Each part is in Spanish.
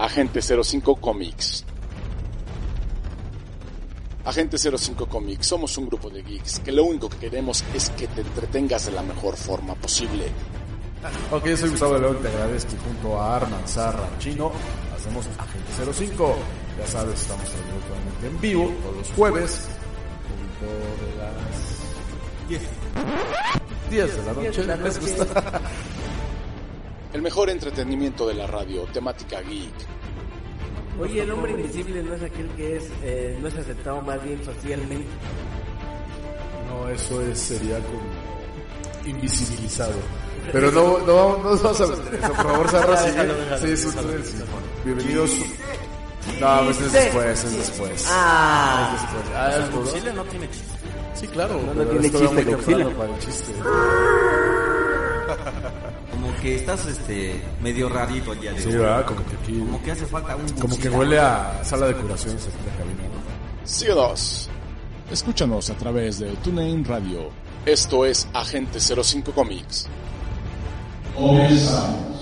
Agente 05 Comics. Agente 05 Comics, somos un grupo de geeks que lo único que queremos es que te entretengas de la mejor forma posible. Ok, soy Gustavo León, te agradezco junto a Arman, Zarra, Chino, hacemos Agente 05. Ya sabes, estamos totalmente en vivo todos los jueves, punto de las 10. 10 de la noche, ¿les gusta? El mejor entretenimiento de la radio, temática geek. Oye, el hombre invisible no es aquel que es eh, no es aceptado más bien socialmente. No, eso es, sería como invisibilizado. Pero no, no, no nos vamos a meter eso, por favor, Zarra, sigue. Sí. Bienvenidos. No, pues es después, es después. Ah, Es después. Ah, es todo. Godzilla no tiene chiste. Sí, claro. No, no tiene chiste, para el chiste. Que estás este medio rarito el día de Sí. ¿verdad? Como que aquí, Como que hace falta un como que huele a sala de curaciones aquí en la cabina, ¿no? Síguenos. Escúchanos a través de TuneIn Radio. Esto es Agente 05 Comics. Comenzamos.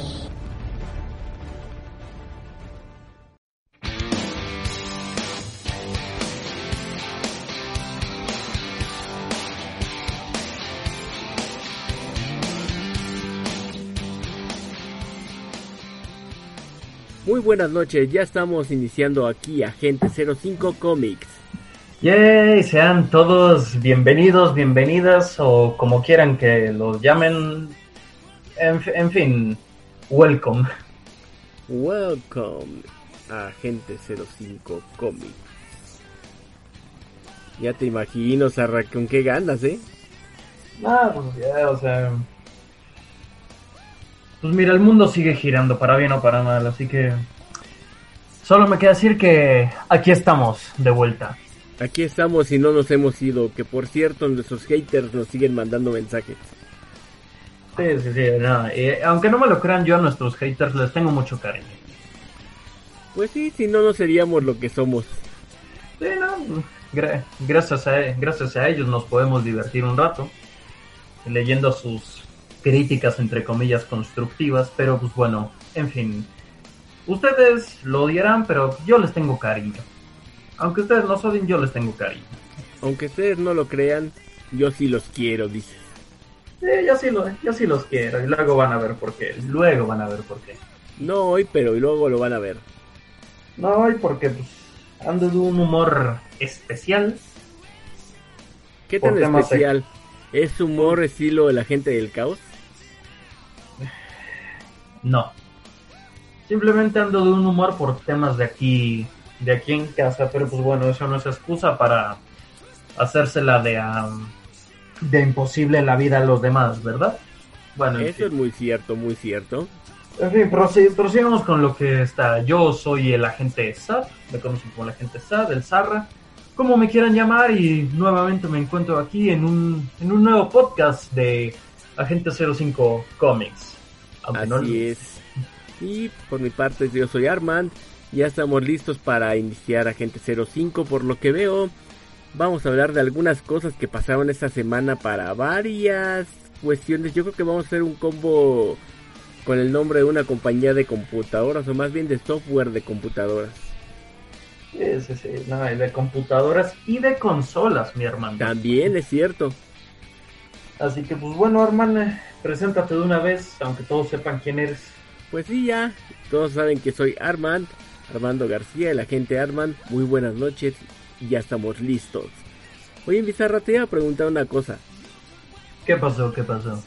Muy buenas noches, ya estamos iniciando aquí Agente 05 Comics. Yay, sean todos bienvenidos, bienvenidas o como quieran que los llamen. En, en fin, welcome. Welcome a Agente 05 Comics. Ya te imagino, Sarra, con qué ganas, ¿eh? Ah, pues ya, o sea. Pues mira, el mundo sigue girando para bien o para mal, así que. Solo me queda decir que aquí estamos, de vuelta. Aquí estamos y no nos hemos ido, que por cierto nuestros haters nos siguen mandando mensajes. Sí, sí, sí, no, y aunque no me lo crean, yo a nuestros haters les tengo mucho cariño. Pues sí, si no, no seríamos lo que somos. Sí, no, gra- gracias, a, gracias a ellos nos podemos divertir un rato leyendo sus críticas entre comillas constructivas, pero pues bueno, en fin, ustedes lo odiarán, pero yo les tengo cariño. Aunque ustedes no odien, yo les tengo cariño. Aunque ustedes no lo crean, yo sí los quiero, dice. Sí, yo sí, lo, yo sí los quiero y luego van a ver por qué, luego van a ver por qué. No hoy, pero luego lo van a ver. No, y porque pues, ando de un humor especial. ¿Qué tan especial? ¿Es humor estilo de la gente del caos? No. Simplemente ando de un humor por temas de aquí, de aquí en casa, pero pues bueno, eso no es excusa para hacérsela de, de imposible la vida a los demás, ¿verdad? Bueno, en Eso es muy cierto, muy cierto. en fin prosi- prosigamos con lo que está. Yo soy el agente SAD, me conocen como el agente SAD, el Zarra, como me quieran llamar, y nuevamente me encuentro aquí en un, en un nuevo podcast de Agente 05 Comics. Aunque no- Así es. Y por mi parte yo soy Armand. Ya estamos listos para iniciar Agente 05. Por lo que veo, vamos a hablar de algunas cosas que pasaron esta semana para varias cuestiones. Yo creo que vamos a hacer un combo con el nombre de una compañía de computadoras o más bien de software de computadoras. Sí, sí, sí, no, y de computadoras y de consolas, mi hermano. También es cierto. Así que, pues bueno, hermano, eh, preséntate de una vez, aunque todos sepan quién eres. Pues sí, ya. Todos saben que soy Armand, Armando García, el agente Armand. Muy buenas noches y ya estamos listos. Oye, Bizarra, te iba a preguntar una cosa. ¿Qué pasó? ¿Qué pasó?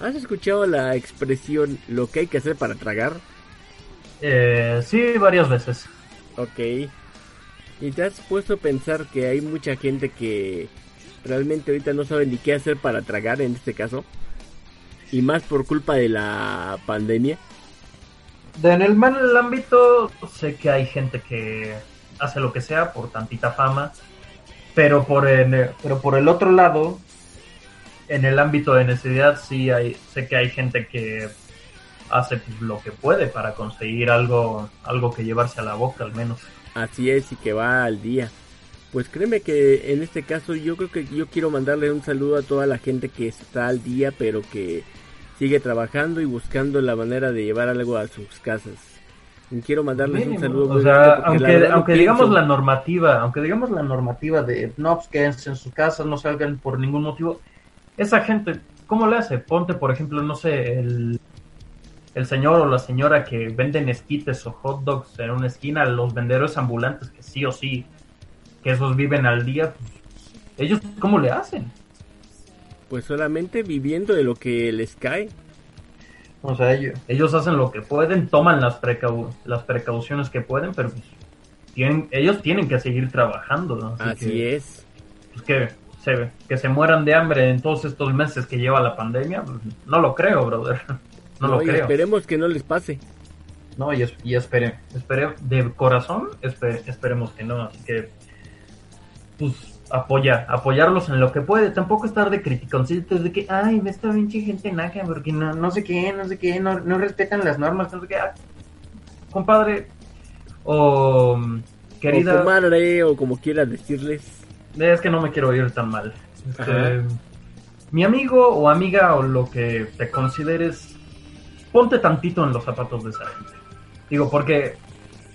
¿Has escuchado la expresión lo que hay que hacer para tragar? Eh, sí, varias veces. Ok. ¿Y te has puesto a pensar que hay mucha gente que realmente ahorita no sabe ni qué hacer para tragar en este caso? Y más por culpa de la pandemia. De- en el mal ámbito, sé que hay gente que hace lo que sea por tantita fama, pero por el, pero por el otro lado, en el ámbito de necesidad, sí hay, sé que hay gente que hace lo que puede para conseguir algo, algo que llevarse a la boca al menos. Así es y que va al día. Pues créeme que en este caso yo creo que yo quiero mandarle un saludo a toda la gente que está al día pero que sigue trabajando y buscando la manera de llevar algo a sus casas. Y quiero mandarles un saludo o sea, la aunque, digamos la normativa, aunque digamos la normativa de no pues, quédense en sus casas, no salgan por ningún motivo, esa gente, ¿cómo le hace? Ponte, por ejemplo, no sé, el, el señor o la señora que venden esquites o hot dogs en una esquina, los venderos ambulantes que sí o sí, que esos viven al día, pues, ellos ¿cómo le hacen? Pues solamente viviendo de lo que les cae. O sea, ellos, ellos hacen lo que pueden, toman las, precau- las precauciones que pueden, pero pues, tienen, ellos tienen que seguir trabajando. ¿no? Así que, es. pues, que, se, que se mueran de hambre en todos estos meses que lleva la pandemia, pues, no lo creo, brother. No, No, lo y creo. esperemos que no les pase. No, y, es- y espere, espere, de corazón, espe- esperemos que no. Así que, pues, apoyar, apoyarlos en lo que puede. Tampoco estar de criticoncitos de que, ay, me está pinche gente naca porque no, no sé qué, no sé qué, no, no respetan las normas, no sé qué. Ah, compadre, o mm, O querida, comadre, o como quieras decirles. es que no me quiero oír tan mal. Este, mi amigo o amiga o lo que te consideres, ponte tantito en los zapatos de esa gente. Digo, porque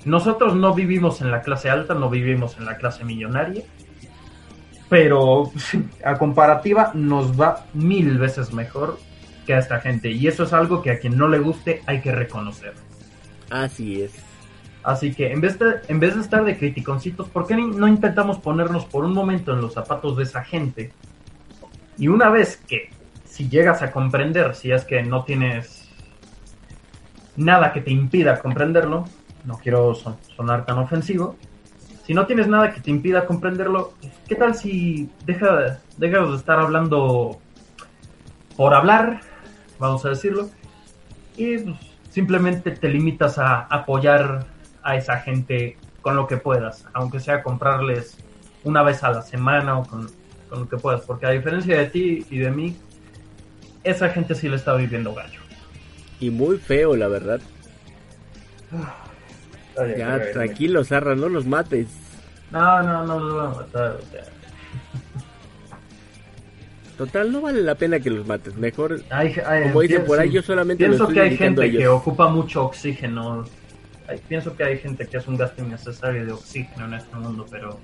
nosotros no vivimos en la clase alta, no vivimos en la clase millonaria, pero a comparativa nos va mil veces mejor que a esta gente. Y eso es algo que a quien no le guste hay que reconocer. Así es. Así que en vez de, en vez de estar de criticoncitos, ¿por qué no intentamos ponernos por un momento en los zapatos de esa gente? Y una vez que, si llegas a comprender, si es que no tienes nada que te impida comprenderlo, no quiero son- sonar tan ofensivo, si no tienes nada que te impida comprenderlo, ¿qué tal si deja, dejas de estar hablando por hablar, vamos a decirlo, y pues, simplemente te limitas a apoyar a esa gente con lo que puedas, aunque sea comprarles una vez a la semana o con, con lo que puedas, porque a diferencia de ti y de mí, esa gente sí le está viviendo gallo. Y muy feo, la verdad. Ya, tranquilo, Zarra, no los mates. No, no, no los voy a matar. Total, no vale la pena que los mates. Mejor, Hay- hay- como dicen por ahí, yo solamente Pienso estoy que hay gente que ocupa mucho oxígeno. Pienso que hay gente que es un gasto innecesario de oxígeno en este mundo, pero...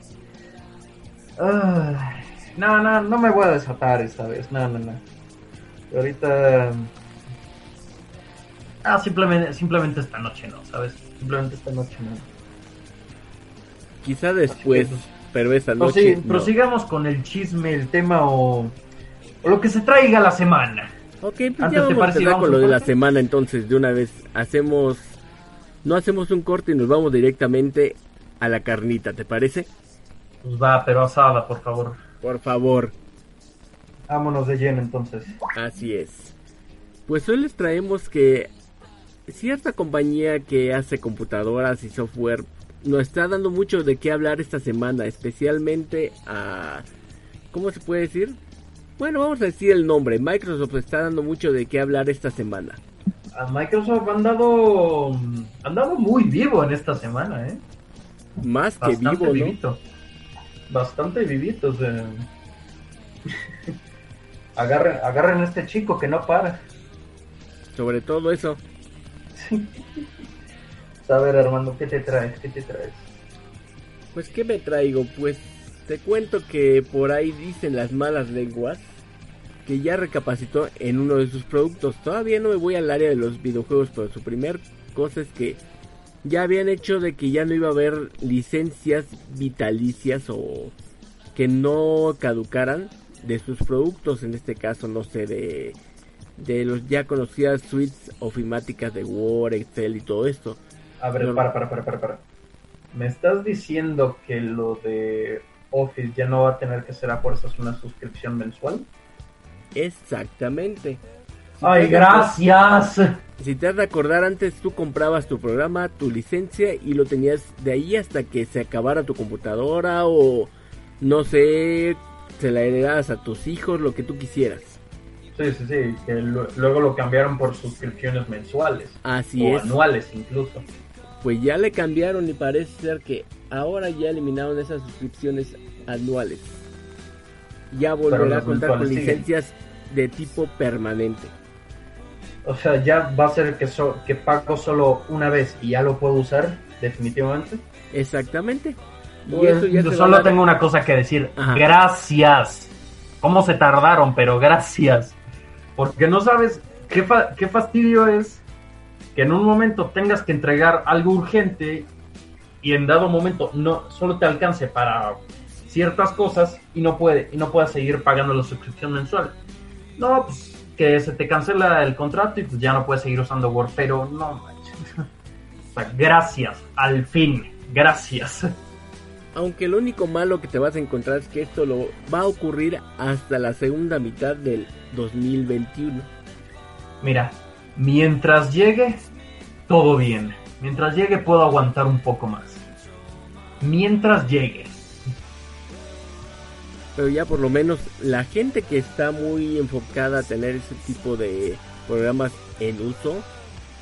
Ay, no, no, no me voy a desatar esta vez. No, no, no. Ahorita... Ah, simplemente, simplemente esta noche no, ¿sabes? Simplemente esta noche no. Quizá después, pero Prosi- noche. no. Prosigamos con el chisme, el tema o, o lo que se traiga la semana. Ok, pues Antes, ya ¿te vamos a empezar con lo de la semana entonces, de una vez. Hacemos... No hacemos un corte y nos vamos directamente a la carnita, ¿te parece? Pues va, pero asada, por favor. Por favor. Vámonos de lleno entonces. Así es. Pues hoy les traemos que cierta compañía que hace computadoras y software nos está dando mucho de qué hablar esta semana, especialmente a... ¿Cómo se puede decir? Bueno, vamos a decir el nombre. Microsoft está dando mucho de qué hablar esta semana. A Microsoft han dado, han dado muy vivo en esta semana, ¿eh? Más que Bastante vivo, ¿no? vivito. Bastante vivito. o sea. agarren, agarren a este chico que no para. Sobre todo eso. A ver, Armando, ¿qué te traes? ¿Qué te traes? Pues, ¿qué me traigo? Pues, te cuento que por ahí dicen las malas lenguas que ya recapacitó en uno de sus productos. Todavía no me voy al área de los videojuegos, pero su primer cosa es que ya habían hecho de que ya no iba a haber licencias vitalicias o que no caducaran de sus productos. En este caso, no sé, de, de los ya conocidas suites ofimáticas de Word, Excel y todo esto. A ver, No. para, para, para, para, para. ¿Me estás diciendo que lo de Office ya no va a tener que ser a fuerzas una suscripción mensual? Exactamente. Si ¡Ay, gracias! Si te has de acordar, antes tú comprabas tu programa, tu licencia y lo tenías de ahí hasta que se acabara tu computadora o no sé, se la heredas a tus hijos, lo que tú quisieras. Sí, sí, sí. Que lu- luego lo cambiaron por suscripciones mensuales. Así o es. anuales incluso. Pues ya le cambiaron y parece ser que ahora ya eliminaron esas suscripciones anuales. Ya volverá a contar con siguen. licencias de tipo permanente. O sea, ya va a ser que, so- que pago solo una vez y ya lo puedo usar, definitivamente. Exactamente. Y Pues, eso ya yo solo tengo una cosa que decir. Ajá. Gracias. ¿Cómo se tardaron? Pero gracias. Porque no sabes qué, fa- qué fastidio es que en un momento tengas que entregar algo urgente y en dado momento no solo te alcance para ciertas cosas y no puede y no puedas seguir pagando la suscripción mensual. No, pues que se te cancela el contrato y pues ya no puedes seguir usando Word, pero no manches. O sea, gracias, al fin, gracias. Aunque lo único malo que te vas a encontrar es que esto lo va a ocurrir hasta la segunda mitad del 2021. Mira, mientras llegue, todo bien. Mientras llegue puedo aguantar un poco más. Mientras llegue. Pero ya por lo menos la gente que está muy enfocada a tener ese tipo de programas en uso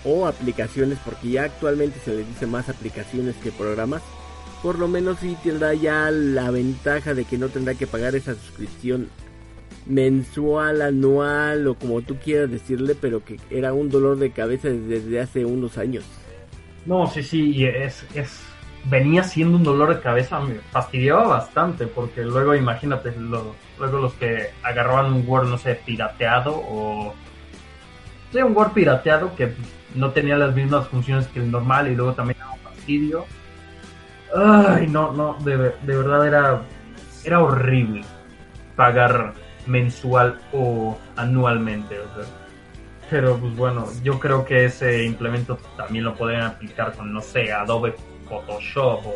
o aplicaciones, porque ya actualmente se le dice más aplicaciones que programas, por lo menos sí tendrá ya la ventaja de que no tendrá que pagar esa suscripción mensual, anual o como tú quieras decirle, pero que era un dolor de cabeza desde hace unos años. No, sí, sí, y es, es venía siendo un dolor de cabeza, me fastidiaba bastante, porque luego imagínate, luego los que agarraban un Word, no sé, pirateado o... Sí, un Word pirateado que no tenía las mismas funciones que el normal y luego también era un fastidio. Ay, no, no, de, de verdad era, era horrible pagar mensual o anualmente. Pero pues bueno, yo creo que ese implemento también lo pueden aplicar con, no sé, Adobe Photoshop o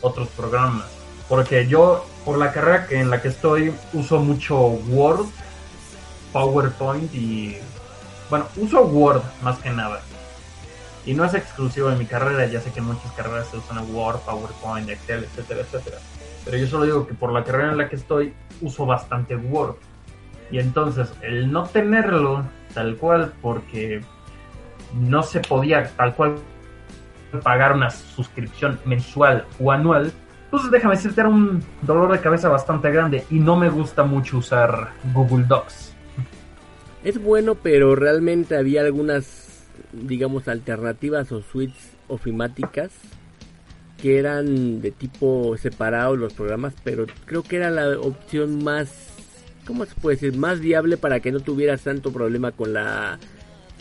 otros programas. Porque yo, por la carrera que en la que estoy, uso mucho Word, PowerPoint y... Bueno, uso Word más que nada. Y no es exclusivo de mi carrera, ya sé que en muchas carreras se usan Word, PowerPoint, Excel, etcétera, etcétera. Pero yo solo digo que por la carrera en la que estoy, uso bastante Word. Y entonces, el no tenerlo tal cual, porque no se podía tal cual pagar una suscripción mensual o anual, pues déjame decirte, era un dolor de cabeza bastante grande y no me gusta mucho usar Google Docs. Es bueno, pero realmente había algunas, digamos, alternativas o suites ofimáticas que eran de tipo separado los programas, pero creo que era la opción más, ¿cómo se puede decir? Más viable para que no tuvieras tanto problema con la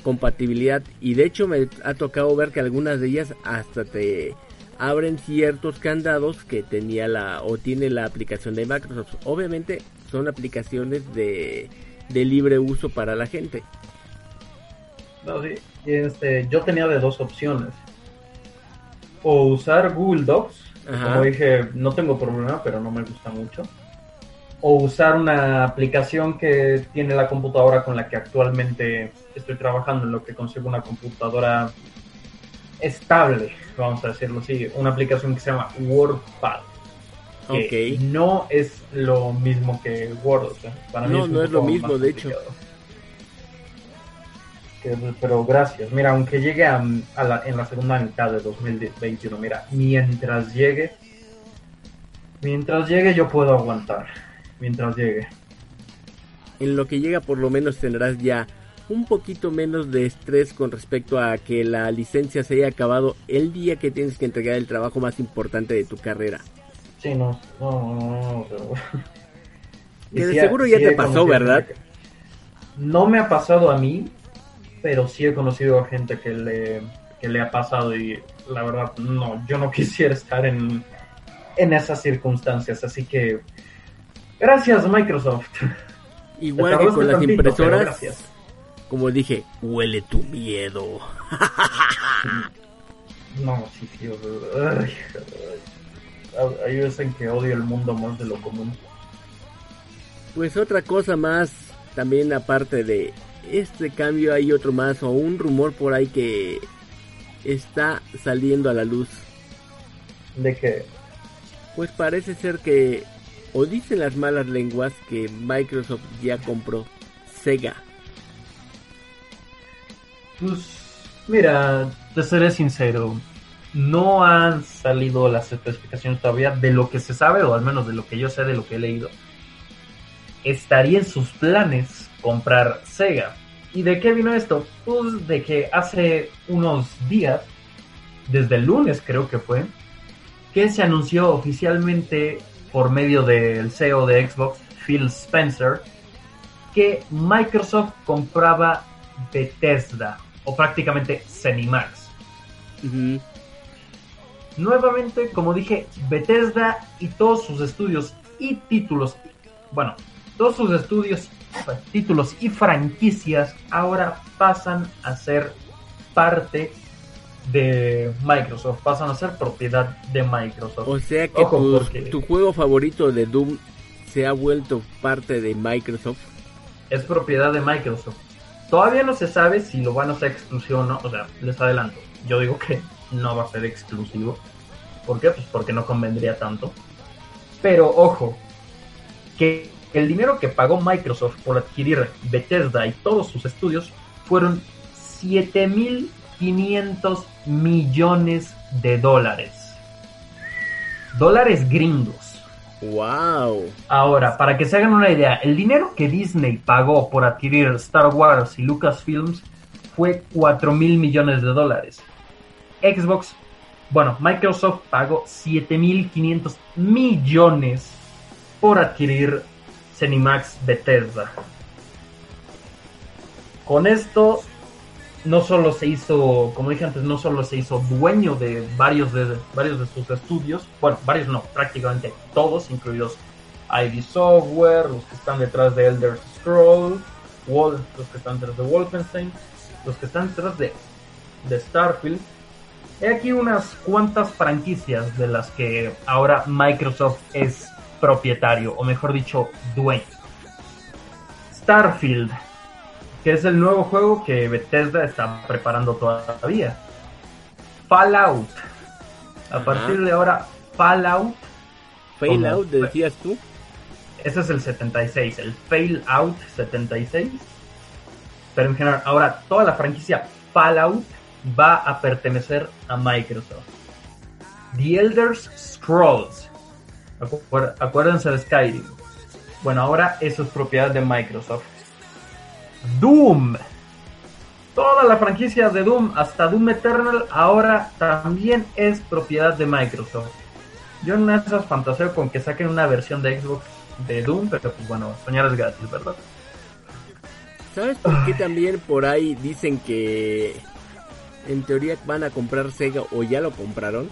compatibilidad. Y de hecho me ha tocado ver que algunas de ellas hasta te abren ciertos candados que tenía la o tiene la aplicación de Microsoft. Obviamente son aplicaciones de, de libre uso para la gente. No, sí. Este, yo tenía de dos opciones. O usar Google Docs, Ajá. como dije, no tengo problema, pero no me gusta mucho. O usar una aplicación que tiene la computadora con la que actualmente estoy trabajando, en lo que consigo una computadora estable, vamos a decirlo así. Una aplicación que se llama WordPad. Que Ok. no es lo mismo que Word. o sea, para mí No, un no es lo mismo, de hecho. complicado. Que- pero gracias. Mira, aunque llegue a, a la- en la segunda mitad de 2021, mira, mientras llegue, mientras llegue yo puedo aguantar. Mientras llegue. En lo que llega por lo menos tendrás ya un poquito menos de estrés con respecto a que la licencia se haya acabado el día que tienes que entregar el trabajo más importante de tu carrera. Sí, no, no, no, pero- Que de seguro ya te pasó, ¿verdad? No me ha pasado a mí, pero sí he conocido a gente que le, que le ha pasado y la verdad, no, yo no quisiera estar en, en esas circunstancias, así que gracias Microsoft. Igual que con las tantito, impresoras, gracias. como dije, huele tu miedo. No, sí, sí, o sea, ay, ay. hay veces en que odio el mundo más de lo común. Pues otra cosa más, también aparte de este cambio hay otro más o un rumor por ahí que está saliendo a la luz. De que Pues parece ser que, o dicen las malas lenguas, que Microsoft ya compró Sega. Pues, mira, te seré sincero. No han salido las especificaciones todavía de lo que se sabe, o al menos de lo que yo sé, de lo que he leído. Estaría en sus planes comprar Sega. ¿Y de qué vino esto? Pues de que hace unos días, desde el lunes creo que fue, que se anunció oficialmente por medio del CEO de Xbox, Phil Spencer, que Microsoft compraba Bethesda, o prácticamente Cenimax. Nuevamente, como dije, Bethesda y todos sus estudios y títulos, bueno, todos sus estudios, títulos y franquicias ahora pasan a ser parte de Microsoft, pasan a ser propiedad de Microsoft. O sea que Ojo, tu, porque- tu juego favorito de Doom se ha vuelto parte de Microsoft. es propiedad de Microsoft. Todavía no se sabe si lo van a hacer exclusivo o no. O sea, les adelanto. Yo digo que no va a ser exclusivo. ¿Por qué? Pues porque no convendría tanto. Pero ojo, que el dinero que pagó Microsoft por adquirir Bethesda y todos sus estudios fueron 7.500 millones de dólares. Dólares gringos. ¡Wow! Ahora, para que se hagan una idea, el dinero que Disney pagó por adquirir Star Wars y Lucasfilms fue 4 mil millones de dólares. Xbox, bueno, Microsoft pagó 7.500 millones por adquirir Cenimax Bethesda. Con esto, no solo se hizo, como dije antes, no solo se hizo dueño de varios de, varios de sus estudios, bueno, varios no, prácticamente todos, incluidos ID Software, los que están detrás de Elder Scrolls, los que están detrás de Wolfenstein, los que están detrás de, de Starfield. He aquí unas cuantas franquicias de las que ahora Microsoft es propietario, o mejor dicho, dueño. Starfield, que es el nuevo juego que Bethesda está preparando todavía. Fallout. A partir de ahora, Fallout Fail ¿Cómo? out, decías tú. ese es el 76, el Fail Out 76. Pero en general, ahora toda la franquicia Fallout va a pertenecer a Microsoft. The Elder Scrolls. Acuérdense de Skyrim. Bueno, ahora eso es propiedad de Microsoft. Doom. Toda la franquicia de Doom, hasta Doom Eternal, ahora también es propiedad de Microsoft. Yo en una fantaseo con que saquen una versión de Xbox de Doom, pero pues bueno, soñar es gratis, ¿verdad? ¿Sabes por qué también por ahí dicen que en teoría van a comprar Sega o ya lo compraron?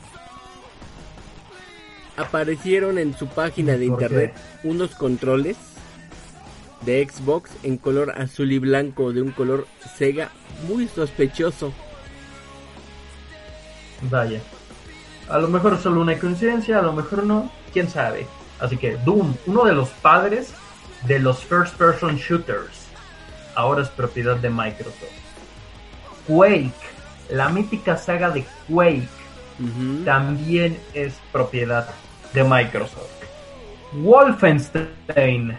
Aparecieron en su página de internet unos controles de Xbox en color azul y blanco de un color Sega muy sospechoso. Vaya. A lo mejor solo una coincidencia, a lo mejor no, quién sabe. Así que Doom, uno de los padres de los first person shooters, ahora es propiedad de Microsoft. Quake, la mítica saga de Quake, También es propiedad de Microsoft. Wolfenstein,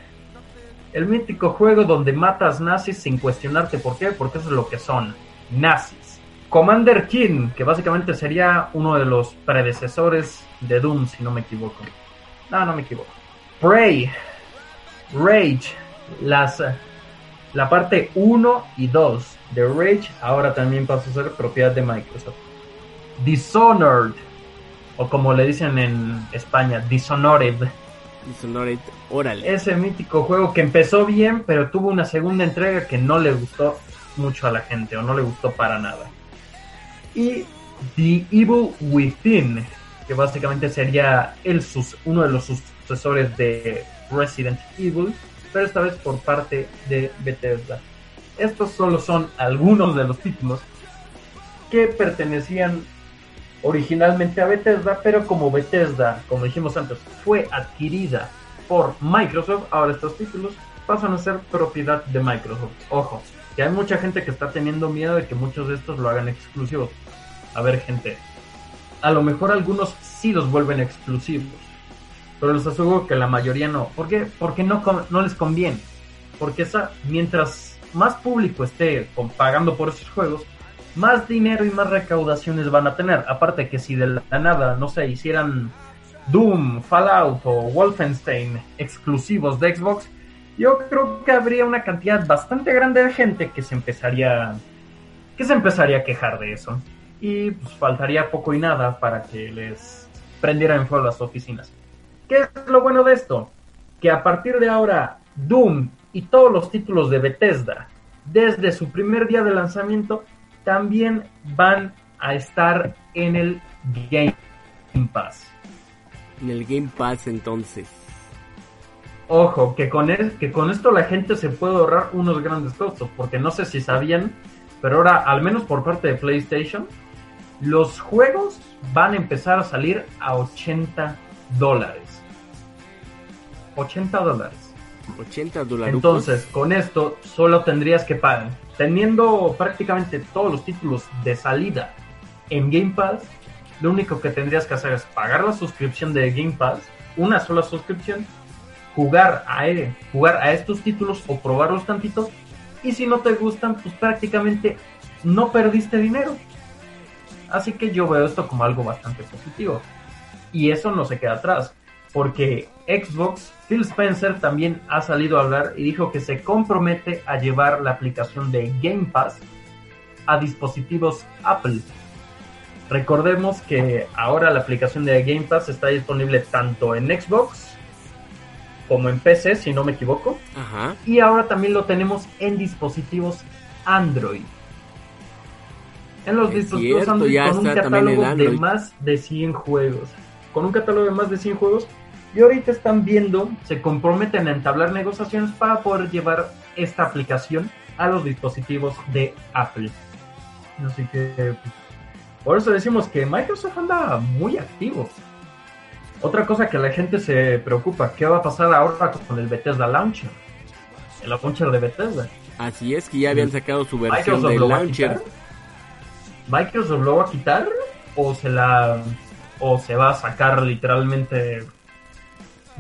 el mítico juego donde matas nazis sin cuestionarte por qué, porque eso es lo que son, nazis. Commander King, que básicamente sería uno de los predecesores de Doom, si no me equivoco. No, no me equivoco. Prey, Rage, las, la parte 1 y 2 de Rage ahora también pasa a ser propiedad de Microsoft. Dishonored, o como le dicen en España, Dishonored. Dishonored, órale. Ese mítico juego que empezó bien, pero tuvo una segunda entrega que no le gustó mucho a la gente, o no le gustó para nada. Y The Evil Within, que básicamente sería el sus- uno de los sucesores de Resident Evil, pero esta vez por parte de Bethesda. Estos solo son algunos de los títulos que pertenecían originalmente a Bethesda, pero como Bethesda, como dijimos antes, fue adquirida por Microsoft, ahora estos títulos pasan a ser propiedad de Microsoft. Ojo, que hay mucha gente que está teniendo miedo de que muchos de estos lo hagan exclusivos. A ver, gente, a lo mejor algunos sí los vuelven exclusivos, pero les aseguro que la mayoría no. ¿Por qué? Porque no, no les conviene. Porque mientras más público esté pagando por esos juegos, más dinero y más recaudaciones van a tener. Aparte que si de la nada, no sé, hicieran Doom, Fallout o Wolfenstein exclusivos de Xbox, yo creo que habría una cantidad bastante grande de gente que se empezaría que se empezaría a quejar de eso y pues faltaría poco y nada para que les prendieran en fuego las oficinas. ¿Qué es lo bueno de esto? Que a partir de ahora Doom y todos los títulos de Bethesda desde su primer día de lanzamiento también van a estar en el Game Pass. En el Game Pass entonces. Ojo, que con, que con esto la gente se puede ahorrar unos grandes costos, porque no sé si sabían, pero ahora, al menos por parte de PlayStation, los juegos van a empezar a salir a 80 dólares. 80 dólares. 80 dólares. Entonces, con esto solo tendrías que pagar. Teniendo prácticamente todos los títulos de salida en Game Pass, lo único que tendrías que hacer es pagar la suscripción de Game Pass, una sola suscripción, jugar a, e, jugar a estos títulos o probarlos tantitos, y si no te gustan, pues prácticamente no perdiste dinero. Así que yo veo esto como algo bastante positivo. Y eso no se queda atrás, porque Xbox, Phil Spencer también ha salido a hablar y dijo que se compromete a llevar la aplicación de Game Pass a dispositivos Apple. Recordemos que ahora la aplicación de Game Pass está disponible tanto en Xbox como en PC, si no me equivoco. Y ahora también lo tenemos en dispositivos Android. En los dispositivos Android con un catálogo de más de 100 juegos. Con un catálogo de más de 100 juegos. Y ahorita están viendo, se comprometen a entablar negociaciones para poder llevar esta aplicación a los dispositivos de Apple. Así que por eso decimos que Microsoft anda muy activo. Otra cosa que la gente se preocupa, ¿qué va a pasar ahora con el Bethesda Launcher? El launcher de Bethesda. Así es que ya habían sacado su versión del launcher. ¿Microsoft lo va a quitar o se la o se va a sacar literalmente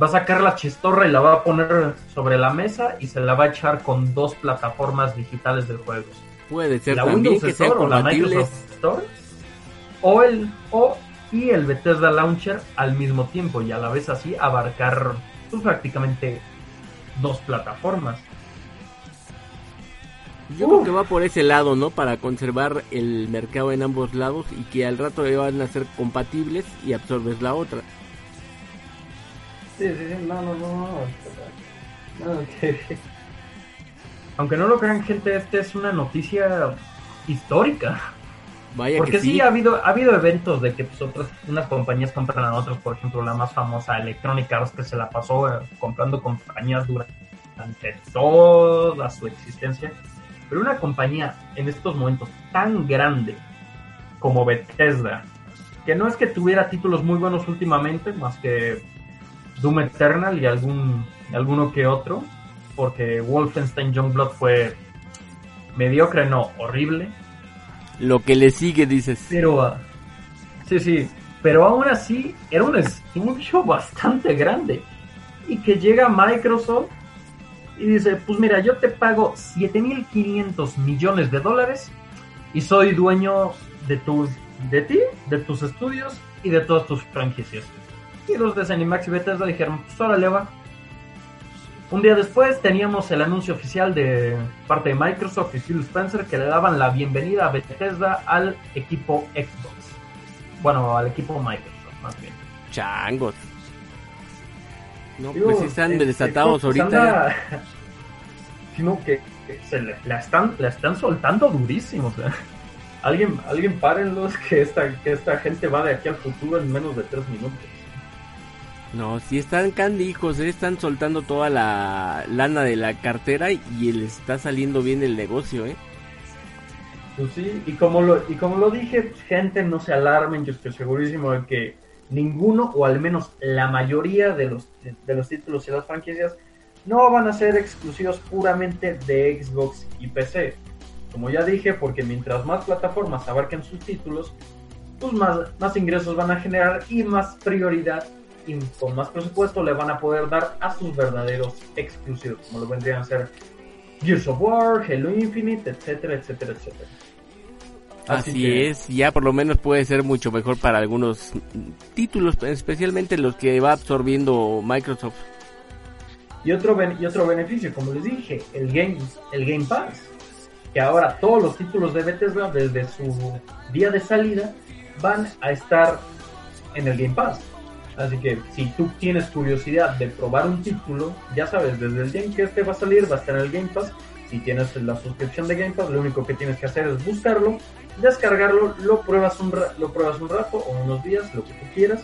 va a sacar la chistorra y la va a poner sobre la mesa y se la va a echar con dos plataformas digitales de juegos. Puede ser también que sean compatibles o el o y el Bethesda Launcher al mismo tiempo y a la vez así abarcar pues, prácticamente dos plataformas. Yo creo que va por ese lado, ¿no? Para conservar el mercado en ambos lados y que al rato van a ser compatibles y absorbes la otra. Sí, sí, sí, no, no, no, no. Aunque no lo crean, gente, esta es una noticia histórica. Porque sí. ha habido ha habido eventos de que pues, otras unas compañías compran a otras, por ejemplo, la más famosa Electronic Arts que se la pasó eh, comprando compañías durante toda su existencia. Pero una compañía en estos momentos tan grande como Bethesda, que no es que tuviera títulos muy buenos últimamente, más que Doom Eternal y algún alguno que otro, porque Wolfenstein Youngblood fue mediocre, no, horrible lo que le sigue, dices. Pero, uh, sí, sí, pero aún así era un estudio bastante grande. Y que llega Microsoft y dice, pues mira, yo te pago 7.500 millones de dólares y soy dueño de, tus, de ti, de tus estudios y de todas tus franquicias. Y los de Zenimax y Bethesda dijeron, pues órale va, un día después teníamos el anuncio oficial de parte de Microsoft y Phil Spencer que le daban la bienvenida a Bethesda al equipo Xbox. Bueno, al equipo Microsoft, más bien. Changos. No, pues sí están este, desatados ahorita. sino que, se la, están, la están soltando durísimo. alguien, alguien párenlos que esta, que esta gente va de aquí al futuro en menos de tres minutos. No, si están candijos, ¿eh? están soltando toda la lana de la cartera y les está saliendo bien el negocio, ¿eh? Pues sí, y como lo, y como lo dije, gente, no se alarmen, yo estoy segurísimo de que ninguno, o al menos la mayoría de los, de los títulos y las franquicias, no van a ser exclusivos puramente de Xbox y PC. Como ya dije, porque mientras más plataformas abarquen sus títulos, pues más, más ingresos van a generar y más prioridad y con más presupuesto le van a poder dar a sus verdaderos exclusivos, como lo vendrían a ser Gears of War, Halo Infinite, etcétera, etcétera, etcétera. Así, es, ya por lo menos puede ser mucho mejor para algunos títulos, especialmente los que va absorbiendo Microsoft. Y otro, y otro beneficio, como les dije, el Game, el Game Pass. Que ahora todos los títulos de Bethesda desde su día de salida van a estar en el Game Pass. Así que si tú tienes curiosidad de probar un título, ya sabes, desde el día en que este va a salir, va a estar en el Game Pass. Si tienes la suscripción de Game Pass, lo único que tienes que hacer es buscarlo, descargarlo, lo pruebas un, lo pruebas un rato o unos días, lo que tú quieras.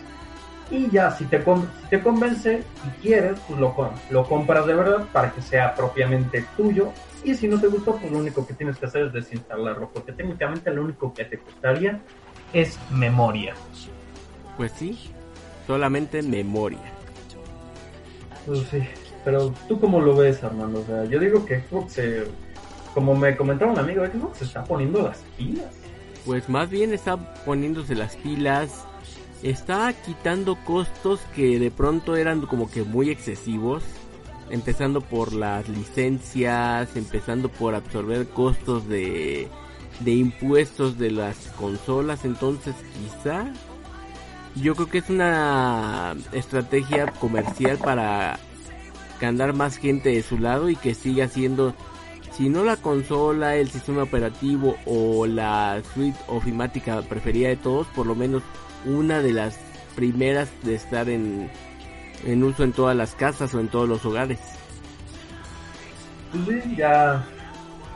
Y ya, si te, si te convence y quieres, pues lo, lo compras de verdad para que sea propiamente tuyo. Y si no te gustó, pues lo único que tienes que hacer es desinstalarlo, porque técnicamente lo único que te costaría es memoria. Pues sí, solamente memoria. Pues sí, pero tú cómo lo ves, Armando? O sea, yo digo que Xbox, como me comentaba un amigo, Xbox se está poniendo las pilas. Pues más bien está poniéndose las pilas, está quitando costos que de pronto eran como que muy excesivos, empezando por las licencias, empezando por absorber costos de, de impuestos de las consolas, entonces quizá yo creo que es una estrategia comercial para ganar más gente de su lado y que siga siendo, si no la consola, el sistema operativo o la suite ofimática preferida de todos, por lo menos una de las primeras de estar en, en uso en todas las casas o en todos los hogares. Pues sí, ya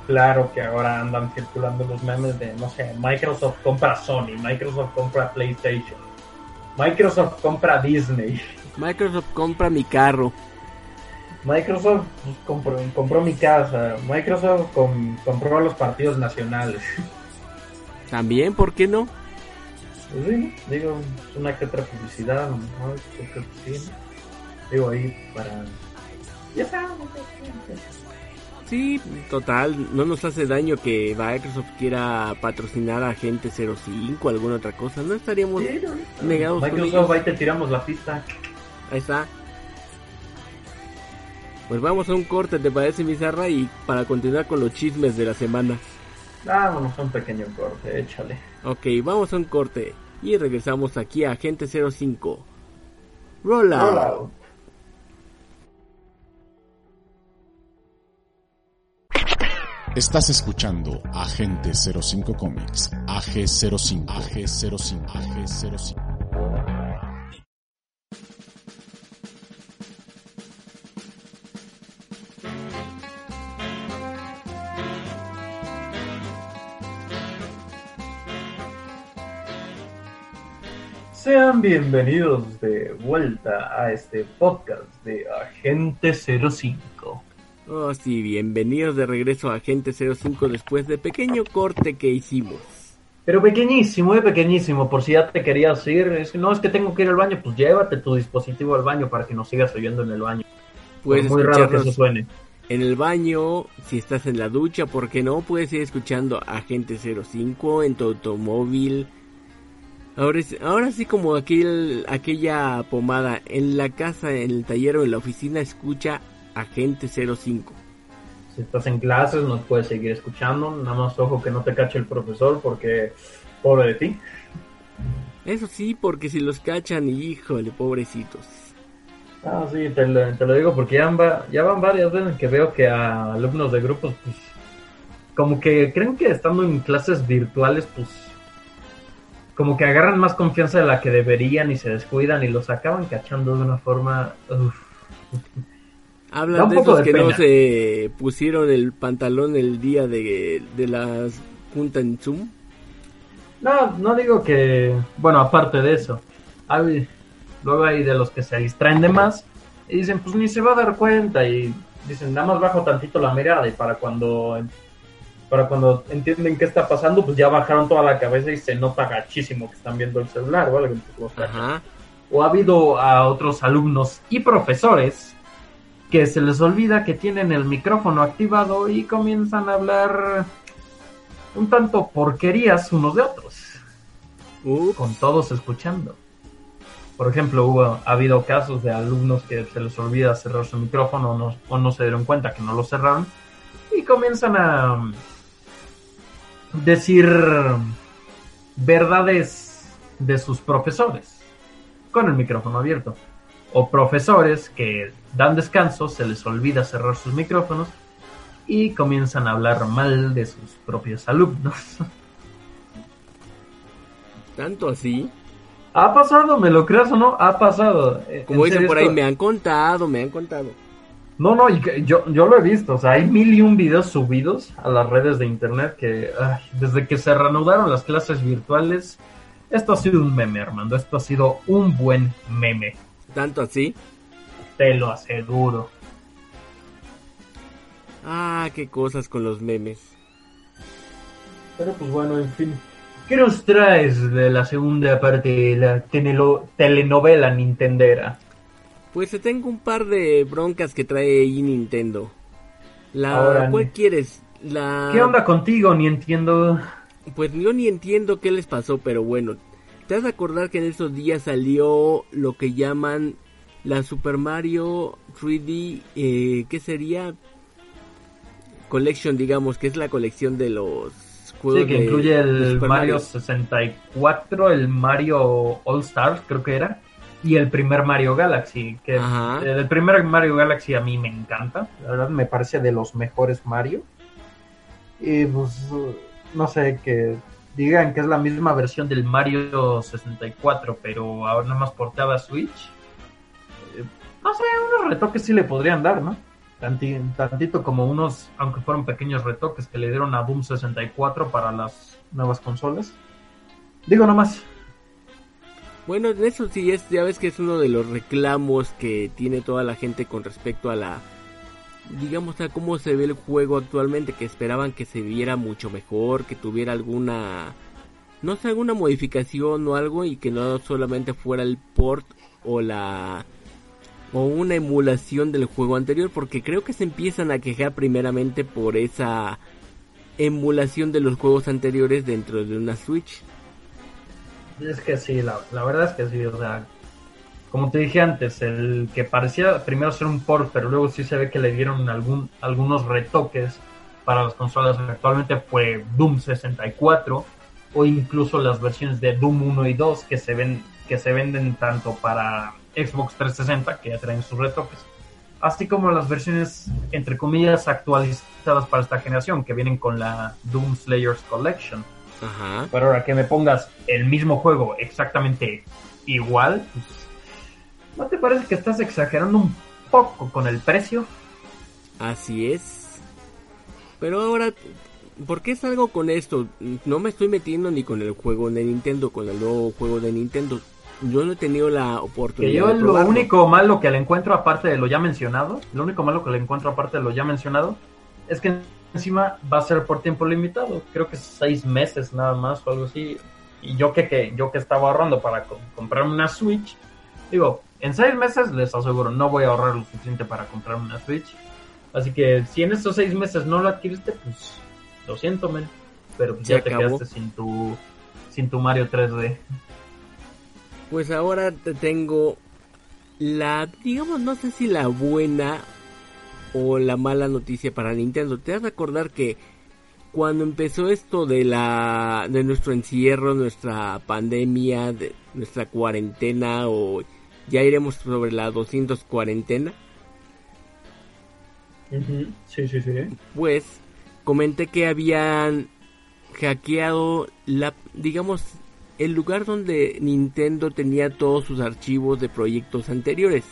claro que ahora andan circulando los memes de, no sé, Microsoft compra Sony, Microsoft compra PlayStation. Microsoft compra Disney. Microsoft compra mi carro. Microsoft compró, compró mi casa. Microsoft compró los partidos nacionales. También, ¿por qué no? Pues sí, digo, es una que otra publicidad, ¿no? Digo ahí para... Ya sabes, Sí, total, no nos hace daño que Microsoft quiera patrocinar a Gente 05 o alguna otra cosa, no estaríamos negados. Microsoft, ahí te tiramos la pista. Ahí está. Pues vamos a un corte, ¿te parece, Mizarra? Y para continuar con los chismes de la semana. Vámonos a un pequeño corte, échale. Ok, vamos a un corte y regresamos aquí a Gente 05. Roll out. Estás escuchando Agente 05 Comics, AG05, AG05, AG05. Sean bienvenidos de vuelta a este podcast de Agente 05. Oh, sí, bienvenidos de regreso a Agente 05 después de pequeño corte que hicimos. Pero pequeñísimo, eh, pequeñísimo, por si ya te querías ir. Es que no es que tengo que ir al baño, pues llévate tu dispositivo al baño para que nos sigas oyendo en el baño. Pues muy raro que eso suene. En el baño, si estás en la ducha, ¿por qué no? Puedes ir escuchando Agente 05 en tu automóvil. Ahora, ahora sí como aquel, aquella pomada en la casa, en el taller o en la oficina, escucha Agente 05. Si estás en clases, nos puedes seguir escuchando. Nada más ojo que no te cache el profesor, porque pobre de ti. Eso sí, porque si los cachan, híjole, pobrecitos. Ah, sí, te lo, digo porque ya van, ya van varias veces que veo que a alumnos de grupos, pues, como que creen que estando en clases virtuales, pues, como que agarran más confianza de la que deberían y se descuidan y los acaban cachando de una forma... Hablan de esos que no se pusieron el pantalón el día de, de la junta en Zoom. No, no digo que, bueno, aparte de eso, hay, luego hay de los que se distraen de más y dicen, pues ni se va a dar cuenta y dicen, nada más bajo tantito la mirada y para cuando para cuando entienden qué está pasando, pues ya bajaron toda la cabeza y se nota gachísimo que están viendo el celular o algo. O ha habido a otros alumnos y profesores que se les olvida que tienen el micrófono activado y comienzan a hablar un tanto porquerías unos de otros. Con todos escuchando. Por ejemplo, hubo, ha habido casos de alumnos que se les olvida cerrar su micrófono o no, o no se dieron cuenta que no lo cerraron y comienzan a decir verdades de sus profesores con el micrófono abierto o profesores que dan descanso, se les olvida cerrar sus micrófonos y comienzan a hablar mal de sus propios alumnos. ¿Tanto así? Ha pasado, me lo creas o no, ha pasado. Eh, Como en dicen por ahí, me han contado, me han contado. No, no, yo, yo lo he visto, o sea, hay mil y un videos subidos a las redes de internet que ay, desde que se reanudaron las clases virtuales, esto ha sido un meme, Armando, esto ha sido un buen meme, ¿Tanto así? Te lo aseguro. Ah, qué cosas con los memes. Pero pues bueno, en fin. ¿Qué nos traes de la segunda parte de la tenelo- telenovela Nintendera? Pues te tengo un par de broncas que trae ahí Nintendo. La, Ahora, ¿Cuál quieres? La... ¿Qué onda contigo? Ni entiendo. Pues yo ni entiendo qué les pasó, pero bueno. Te has de acordar que en esos días salió lo que llaman la Super Mario 3D, eh, ¿qué sería? Collection, digamos, que es la colección de los juegos Sí, que de- incluye el Mario 64, el Mario All Stars, creo que era, y el primer Mario Galaxy. Que Ajá. el primer Mario Galaxy a mí me encanta, la verdad me parece de los mejores Mario. Y pues, no sé, que digan que es la misma versión del Mario 64, pero ahora nada más portada a Switch. No sé, unos retoques sí le podrían dar, ¿no? Tanti- tantito como unos, aunque fueron pequeños retoques que le dieron a Doom 64 para las nuevas consolas. Digo nomás. Bueno, en eso sí es, ya ves que es uno de los reclamos que tiene toda la gente con respecto a la, digamos, a cómo se ve el juego actualmente, que esperaban que se viera mucho mejor, que tuviera alguna, no sé, alguna modificación o algo y que no solamente fuera el port o la, o una emulación del juego anterior, porque creo que se empiezan a quejar primeramente por esa emulación de los juegos anteriores dentro de una Switch. Es que sí, la, la verdad es que sí, o sea, como te dije antes, el que parecía primero ser un port, pero luego sí se ve que le dieron algún, algunos retoques para las consolas actualmente fue Doom 64 o incluso las versiones de Doom 1 y 2 que se ven que se venden tanto para Xbox 360 que ya traen sus retoques, así como las versiones entre comillas actualizadas para esta generación que vienen con la Doom Slayers Collection. Ajá. Pero ahora que me pongas el mismo juego exactamente igual, pues, ¿no te parece que estás exagerando un poco con el precio? Así es. Pero ahora, ¿por qué salgo con esto? No me estoy metiendo ni con el juego de Nintendo, con el nuevo juego de Nintendo. Yo no he tenido la Que oportunidad yo de lo probarlo. único malo que le encuentro aparte de lo ya mencionado, lo único malo que le encuentro aparte de lo ya mencionado, es que encima va a ser por tiempo limitado, creo que seis meses nada más o algo así. Y yo que, que yo que estaba ahorrando para co- comprarme una Switch, digo, en seis meses les aseguro no voy a ahorrar lo suficiente para comprarme una Switch. Así que si en estos seis meses no lo adquiriste, pues lo siento, men. Pero pues ya te acabó. quedaste sin tu sin tu Mario 3D. Pues ahora te tengo la, digamos, no sé si la buena o la mala noticia para Nintendo. Te has de acordar que cuando empezó esto de la, de nuestro encierro, nuestra pandemia, de nuestra cuarentena o ya iremos sobre la 200 cuarentena, Sí, sí, sí. pues comenté que habían hackeado la, digamos, el lugar donde Nintendo tenía todos sus archivos de proyectos anteriores.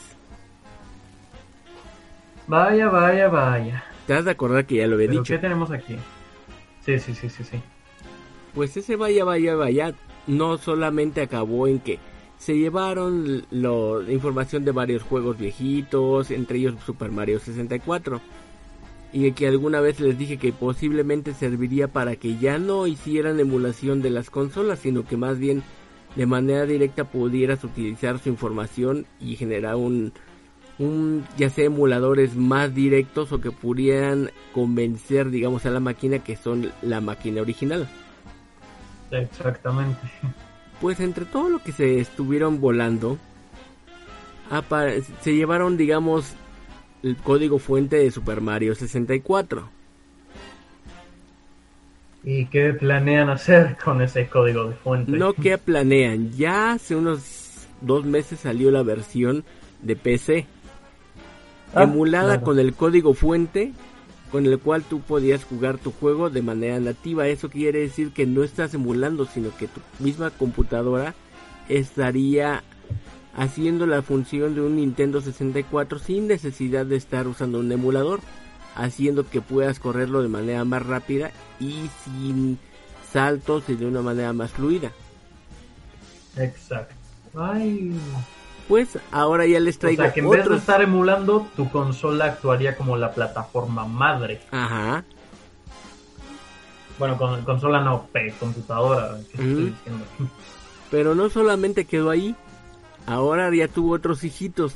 Vaya, vaya, vaya. Te has de acordar que ya lo había ¿Pero dicho. qué tenemos aquí? Sí, sí, sí, sí, sí. Pues ese vaya, vaya, vaya, no solamente acabó en que se llevaron lo- la información de varios juegos viejitos, entre ellos Super Mario 64. Y que alguna vez les dije que posiblemente serviría para que ya no hicieran emulación de las consolas, sino que más bien de manera directa pudieras utilizar su información y generar un, un ya sea emuladores más directos o que pudieran convencer digamos a la máquina que son la máquina original. Exactamente. Pues entre todo lo que se estuvieron volando, se llevaron, digamos, el código fuente de Super Mario 64. ¿Y qué planean hacer con ese código de fuente? No que planean, ya hace unos dos meses salió la versión de PC, Ah, emulada claro. con el código fuente con el cual tú podías jugar tu juego de manera nativa. Eso quiere decir que no estás emulando, sino que tu misma computadora estaría haciendo la función de un Nintendo 64 sin necesidad de estar usando un emulador, haciendo que puedas correrlo de manera más rápida y sin saltos y de una manera más fluida. Exacto. Ay. Pues ahora ya les O traigo sea, que en vez de estar emulando, tu consola actuaría como la plataforma madre. Ajá. Bueno, con consola no, computadora. ¿qué estoy Ujú. diciendo? Pero no solamente quedó ahí, ahora ya tuvo otros hijitos.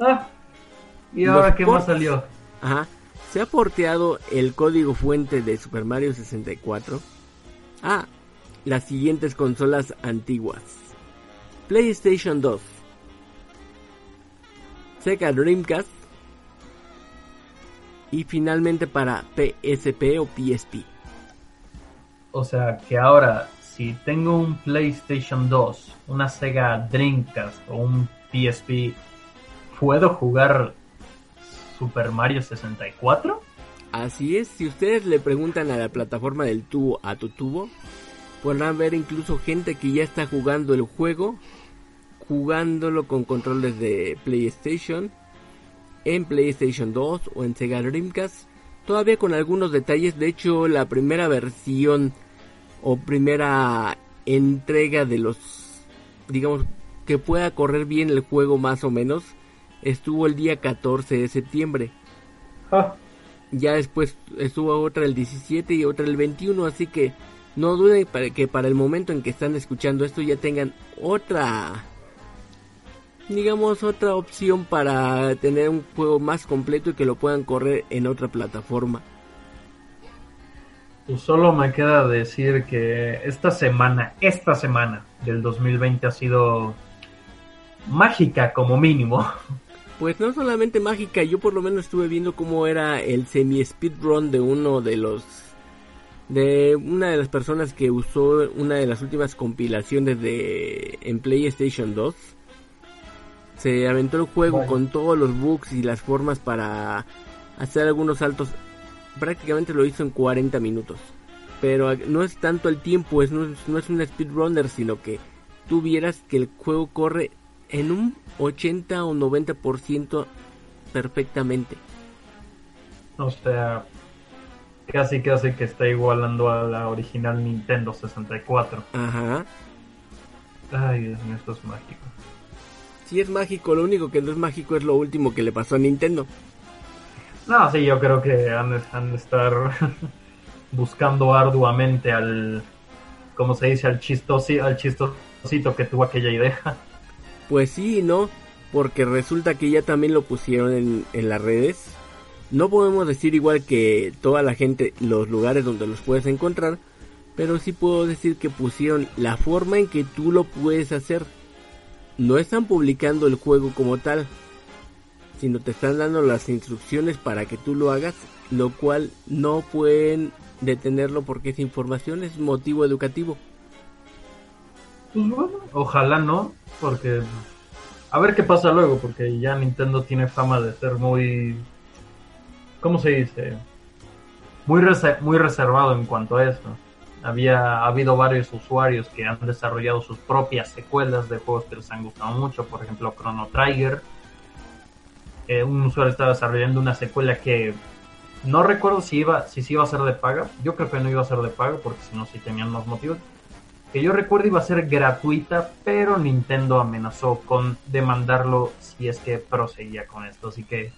Ah, ¿y Los ahora qué más salió? Ajá. Se ha porteado el código fuente de Super Mario 64 a las siguientes consolas antiguas. PlayStation 2, Sega Dreamcast y finalmente para PSP o PSP. O sea, que ahora, si tengo un PlayStation 2, una Sega Dreamcast o un PSP, ¿puedo jugar Super Mario 64? Así es, si ustedes le preguntan a la plataforma del tubo a tu tubo, podrán ver incluso gente que ya está jugando el juego, jugándolo con controles de PlayStation, en PlayStation 2 o en Sega Dreamcast, todavía con algunos detalles, de hecho la primera versión o primera entrega de los, digamos, que pueda correr bien el juego más o menos, estuvo el día 14 de septiembre Ah, ya después estuvo otra el 17 y otra el 21, así que no duden para que para el momento en que están escuchando esto ya tengan otra digamos otra opción para tener un juego más completo y que lo puedan correr en otra plataforma. Pues solo me queda decir que esta semana, esta semana del 2020 ha sido mágica como mínimo. Pues no solamente mágica, yo por lo menos estuve viendo cómo era el semi speedrun de uno de los de una de las personas que usó una de las últimas compilaciones de en PlayStation 2. Se aventó el juego con todos los bugs y las formas para hacer algunos saltos. Prácticamente lo hizo en 40 minutos. Pero no es tanto el tiempo, es, no, es- no es un speedrunner, sino que tú vieras que el juego corre en un 80 o 90% perfectamente. O sea, casi casi que está igualando a la original Nintendo 64. Ajá. Ay, Dios mío, esto es mágico. Si es mágico, lo único que no es mágico es lo último que le pasó a Nintendo. No, sí, yo creo que han, de- estar buscando arduamente al, como se dice, al, chistosi, al chistosito que tuvo aquella idea. Pues sí y no, porque resulta que ya también lo pusieron en, en las redes. No podemos decir igual que toda la gente los lugares donde los puedes encontrar, pero sí puedo decir que pusieron la forma en que tú lo puedes hacer. No están publicando el juego como tal, sino te están dando las instrucciones para que tú lo hagas, lo cual no pueden detenerlo porque esa información es motivo educativo. Pues bueno, ojalá no, porque a ver qué pasa luego, porque ya Nintendo tiene fama de ser muy, ¿cómo se dice? Muy, muy reservado en cuanto a eso. Había ha habido varios usuarios que han desarrollado sus propias secuelas de juegos que les han gustado mucho, por ejemplo Chrono Trigger. Eh, un usuario estaba desarrollando una secuela que no recuerdo si iba si sí iba a ser de paga. Yo creo que no iba a ser de paga porque si no sí tenían más motivos que yo recuerdo iba a ser gratuita, pero Nintendo amenazó con demandarlo si es que proseguía con esto. Así que,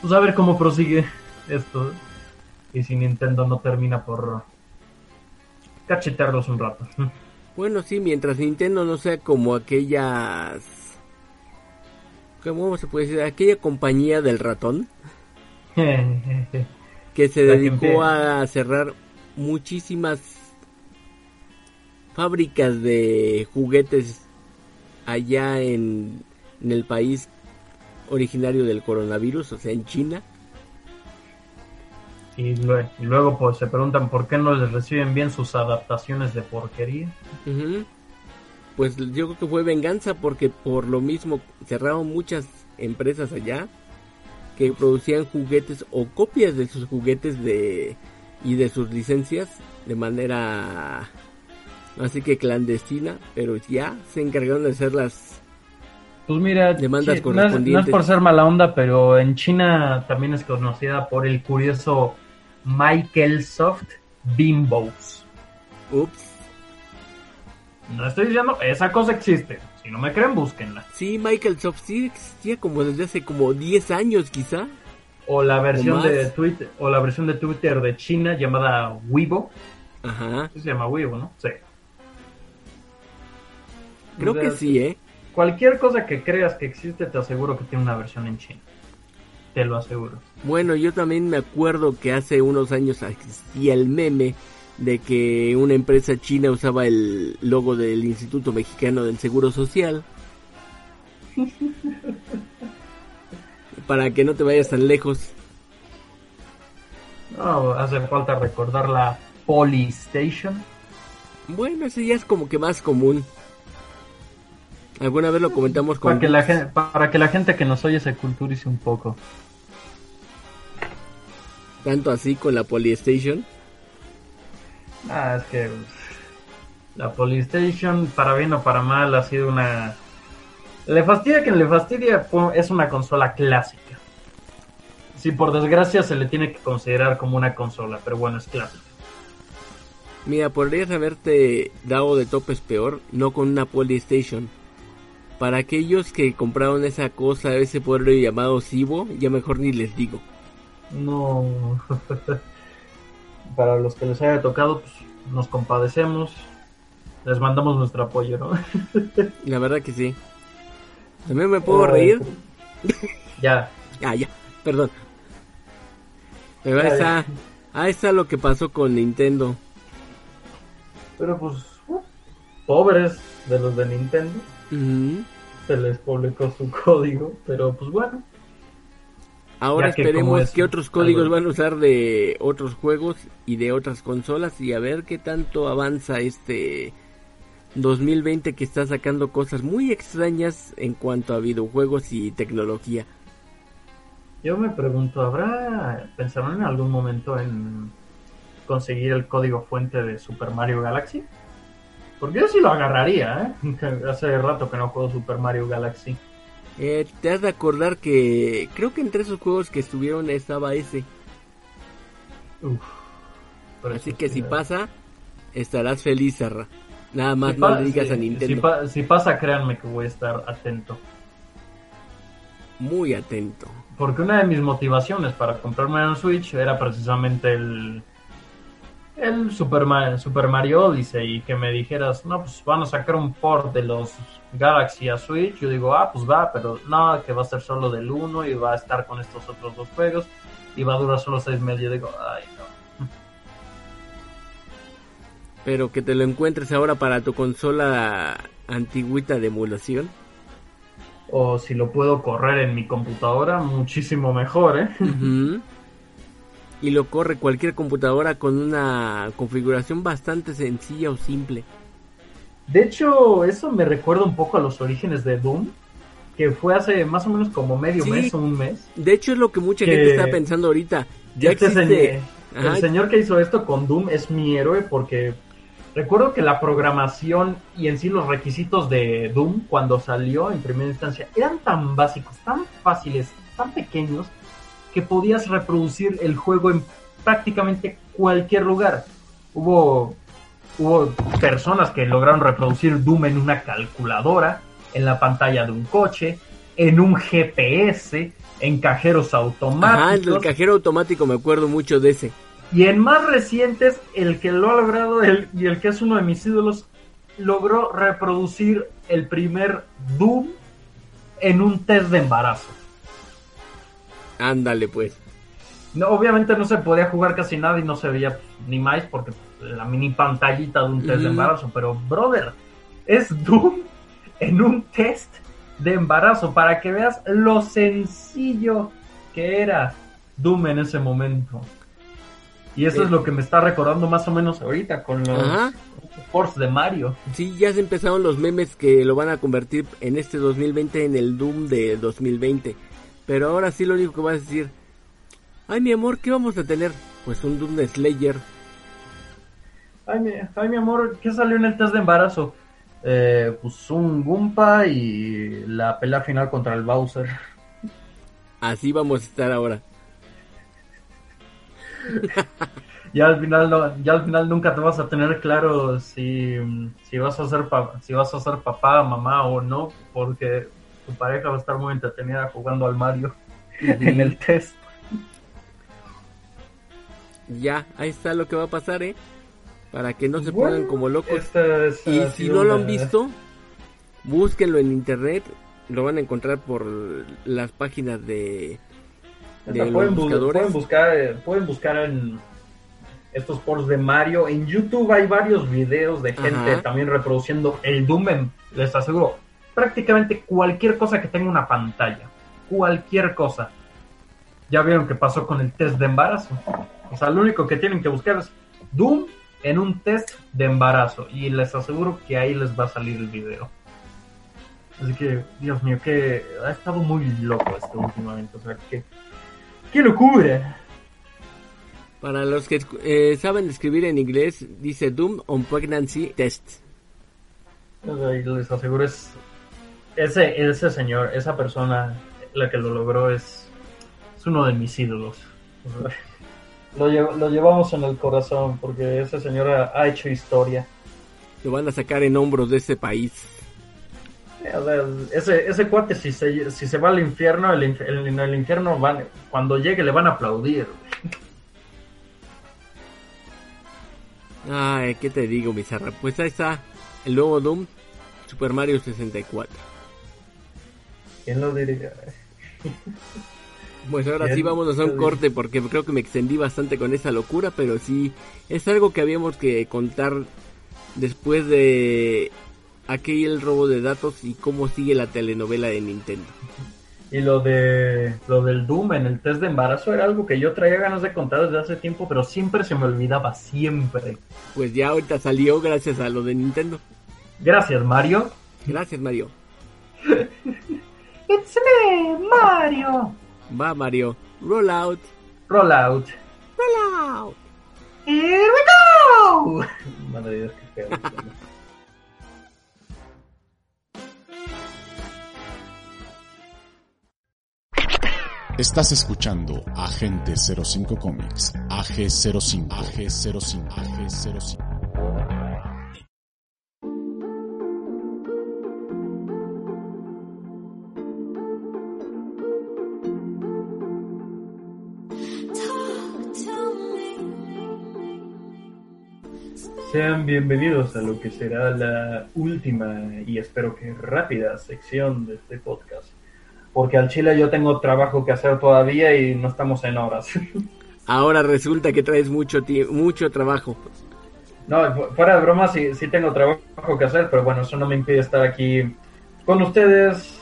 pues a ver cómo prosigue esto. Y si Nintendo no termina por cachetearlos un rato. Bueno, sí, mientras Nintendo no sea como aquellas... ¿Cómo se puede decir? Aquella compañía del ratón que se dedicó a cerrar muchísimas fábricas de juguetes allá en, en el país originario del coronavirus, o sea, en China. y, lue- y luego pues se preguntan por qué no les reciben bien sus adaptaciones de porquería. Ujú. Pues yo creo que fue venganza porque por lo mismo cerraron muchas empresas allá que producían juguetes o copias de sus juguetes de y de sus licencias de manera así que clandestina, pero ya se encargaron de hacer las Pues mira, Demandas sí, no, es, correspondientes. no es por ser mala onda, pero en China también es conocida por el curioso Microsoft Bimbos. ups. No estoy diciendo, esa cosa existe. Si no me creen, búsquenla. Sí, Michael Soft sí existía como desde hace como 10 años quizá. O la versión de Twitter, o la versión de Twitter de China llamada Weibo. Ajá. Sí se llama Weibo, ¿no? Sí. Creo O sea, que sí, ¿eh? Cualquier cosa que creas que existe, te aseguro que tiene una versión en China. Te lo aseguro. Bueno, yo también me acuerdo que hace unos años existía el meme de que una empresa china usaba el logo del Instituto Mexicano del Seguro Social. Para que no te vayas tan lejos. No, hace falta recordar la Polystation. Bueno, ese ya es como que más común. Alguna vez lo comentamos con... Para que, la gente, para que la gente que nos oye se culturice un poco. Tanto así con la Polystation. Ah, es que la Polystation, para bien o para mal, ha sido una... Le fastidia quien le fastidia, es una consola clásica. Sí, por desgracia se le tiene que considerar como una consola, pero bueno, es clásica. Mira, podrías haberte dado de topes peor, no con una Polystation. Para aquellos que compraron esa cosa, ese pueblo llamado Cibo, ya mejor ni les digo. No. Para los que les haya tocado, pues nos compadecemos. Les mandamos nuestro apoyo, ¿no? La verdad que sí. También me puedo reír. Ya. Ah, ya, perdón. Pero ahí está, ahí está lo que pasó con Nintendo. Pero pues, uh, pobres de los de Nintendo. Se les publicó su código, pero pues bueno. Ahora Ya que como esperemos es que otros códigos algo- van a usar de otros juegos y de otras consolas y a ver qué tanto avanza este 2020 que está sacando cosas muy extrañas en cuanto a videojuegos y tecnología. Yo me pregunto, ¿habrá pensaron en algún momento en conseguir el código fuente de Super Mario Galaxy? Porque yo sí lo agarraría, ¿eh? Hace rato que no juego Super Mario Galaxy. Eh, te has de acordar que creo que entre esos juegos que estuvieron estaba ese. Uf. Así que si pasa, estarás feliz, Sarra. Nada más Si no le digas si- a Nintendo. Si, pa- si pasa, créanme que voy a estar atento. Muy atento. Porque una de mis motivaciones para comprarme un Switch era precisamente el, el Super, Ma- Super Mario Odyssey. Y que me dijeras, no, pues van a sacar un port de los Galaxy a Switch. Yo digo, ah, pues va, pero no, que va a ser solo del 1 y va a estar con estos otros dos juegos. Y va a durar solo seis meses. Yo digo, ay, no. Pero que te lo encuentres ahora para tu consola antigüita de emulación. O si lo puedo correr en mi computadora, muchísimo mejor, ¿eh? Y lo corre cualquier computadora con una configuración bastante sencilla o simple. De hecho, eso me recuerda un poco a los orígenes de Doom, que fue hace más o menos como medio Sí. mes o un mes. De hecho es lo que mucha Que- gente está pensando ahorita. Ya Este existe... señor- el señor que hizo esto con Doom es mi héroe porque recuerdo que la programación y en sí los requisitos de Doom cuando salió en primera instancia eran tan básicos, tan fáciles, tan pequeños que podías reproducir el juego en prácticamente cualquier lugar. Hubo hubo personas que lograron reproducir Doom en una calculadora, en la pantalla de un coche, en un GPS, en cajeros automáticos. Ajá, el cajero automático me acuerdo mucho de ese. Y en más recientes, el que lo ha logrado el- y el que es uno de mis ídolos, logró reproducir el primer Doom en un test de embarazo. Ándale pues. No, obviamente no se podía jugar casi nada y no se veía ni más porque la mini pantallita de un test de embarazo. Pero, brother, es Doom en un test de embarazo para que veas lo sencillo que era Doom en ese momento. Y eso Eh. es lo que me está recordando más o menos ahorita con los, Ajá. Force de Mario. Sí, ya se empezaron los memes que lo van a convertir en este 2020 en el Doom de 2020. Pero ahora sí lo único que vas a decir, ay mi amor, ¿qué vamos a tener? Pues un Doom Slayer. Ay mi, ay, mi amor, ¿qué salió en el test de embarazo? Eh, pues un Goomba y la pelea final contra el Bowser. Así vamos a estar ahora. ya al final no, ya al final nunca te vas a tener claro si, si vas a ser pa- si vas a ser papá, mamá o no, porque tu pareja va a estar muy entretenida jugando al Mario en el test. Ya, ahí está lo que va a pasar, ¿eh? Para que no se Bueno, pongan como locos. esta Y si no lo han visto, búsquenlo en internet. Lo van a encontrar por las páginas de, los pueden, bu- buscadores. pueden buscar eh, pueden buscar en estos ports de Mario en YouTube hay varios videos de gente Ajá. también reproduciendo el Doom en- les aseguro prácticamente cualquier cosa que tenga una pantalla. Cualquier cosa. Ya vieron que pasó con el test de embarazo. O sea lo único que tienen que buscar es Doom en un test de embarazo. Y les aseguro que ahí les va a salir el video. Así que Dios mío que ha estado muy loco esto últimamente. O sea que ¡Qué locura! Para los que eh, saben escribir en inglés, dice Doom on Pregnancy Test. Les aseguro es ese, ese señor, esa persona, la que lo logró es, es uno de mis ídolos. Lo, lle- lo llevamos en el corazón porque ese señor ha, ha hecho historia. Lo van a sacar en hombros de ese país. Ese, ese cuate si se, si se va al infierno, el, inf- el- en el infierno van, cuando llegue le van a aplaudir. Ay, ¿qué te digo, bizarra? Pues ahí está el nuevo Doom, Super Mario 64. ¿Quién lo diría? Pues ahora sí vámonos a un corte porque creo que me extendí bastante con esa locura, pero sí es algo que habíamos que contar después de aquel robo de datos y cómo sigue la telenovela de Nintendo. Y lo de lo del Doom en el test de embarazo era algo que yo traía ganas de contar desde hace tiempo, pero siempre se me olvidaba, siempre. Pues ya ahorita salió gracias a lo de Nintendo. Gracias, Mario. Gracias Mario. It's me, Mario. Va Mario. Roll out. Roll out. Roll out. Here we go. Madre Dios, qué feo. Estás escuchando Agente 05 Comics, AG05, AG05, AG05. Sean bienvenidos a lo que será la última y espero que rápida sección de este podcast. Porque al Chile yo tengo trabajo que hacer todavía y no estamos en horas. Ahora resulta que traes mucho mucho trabajo. No, fu- fuera de broma sí, sí tengo trabajo que hacer, pero bueno, eso no me impide estar aquí con ustedes,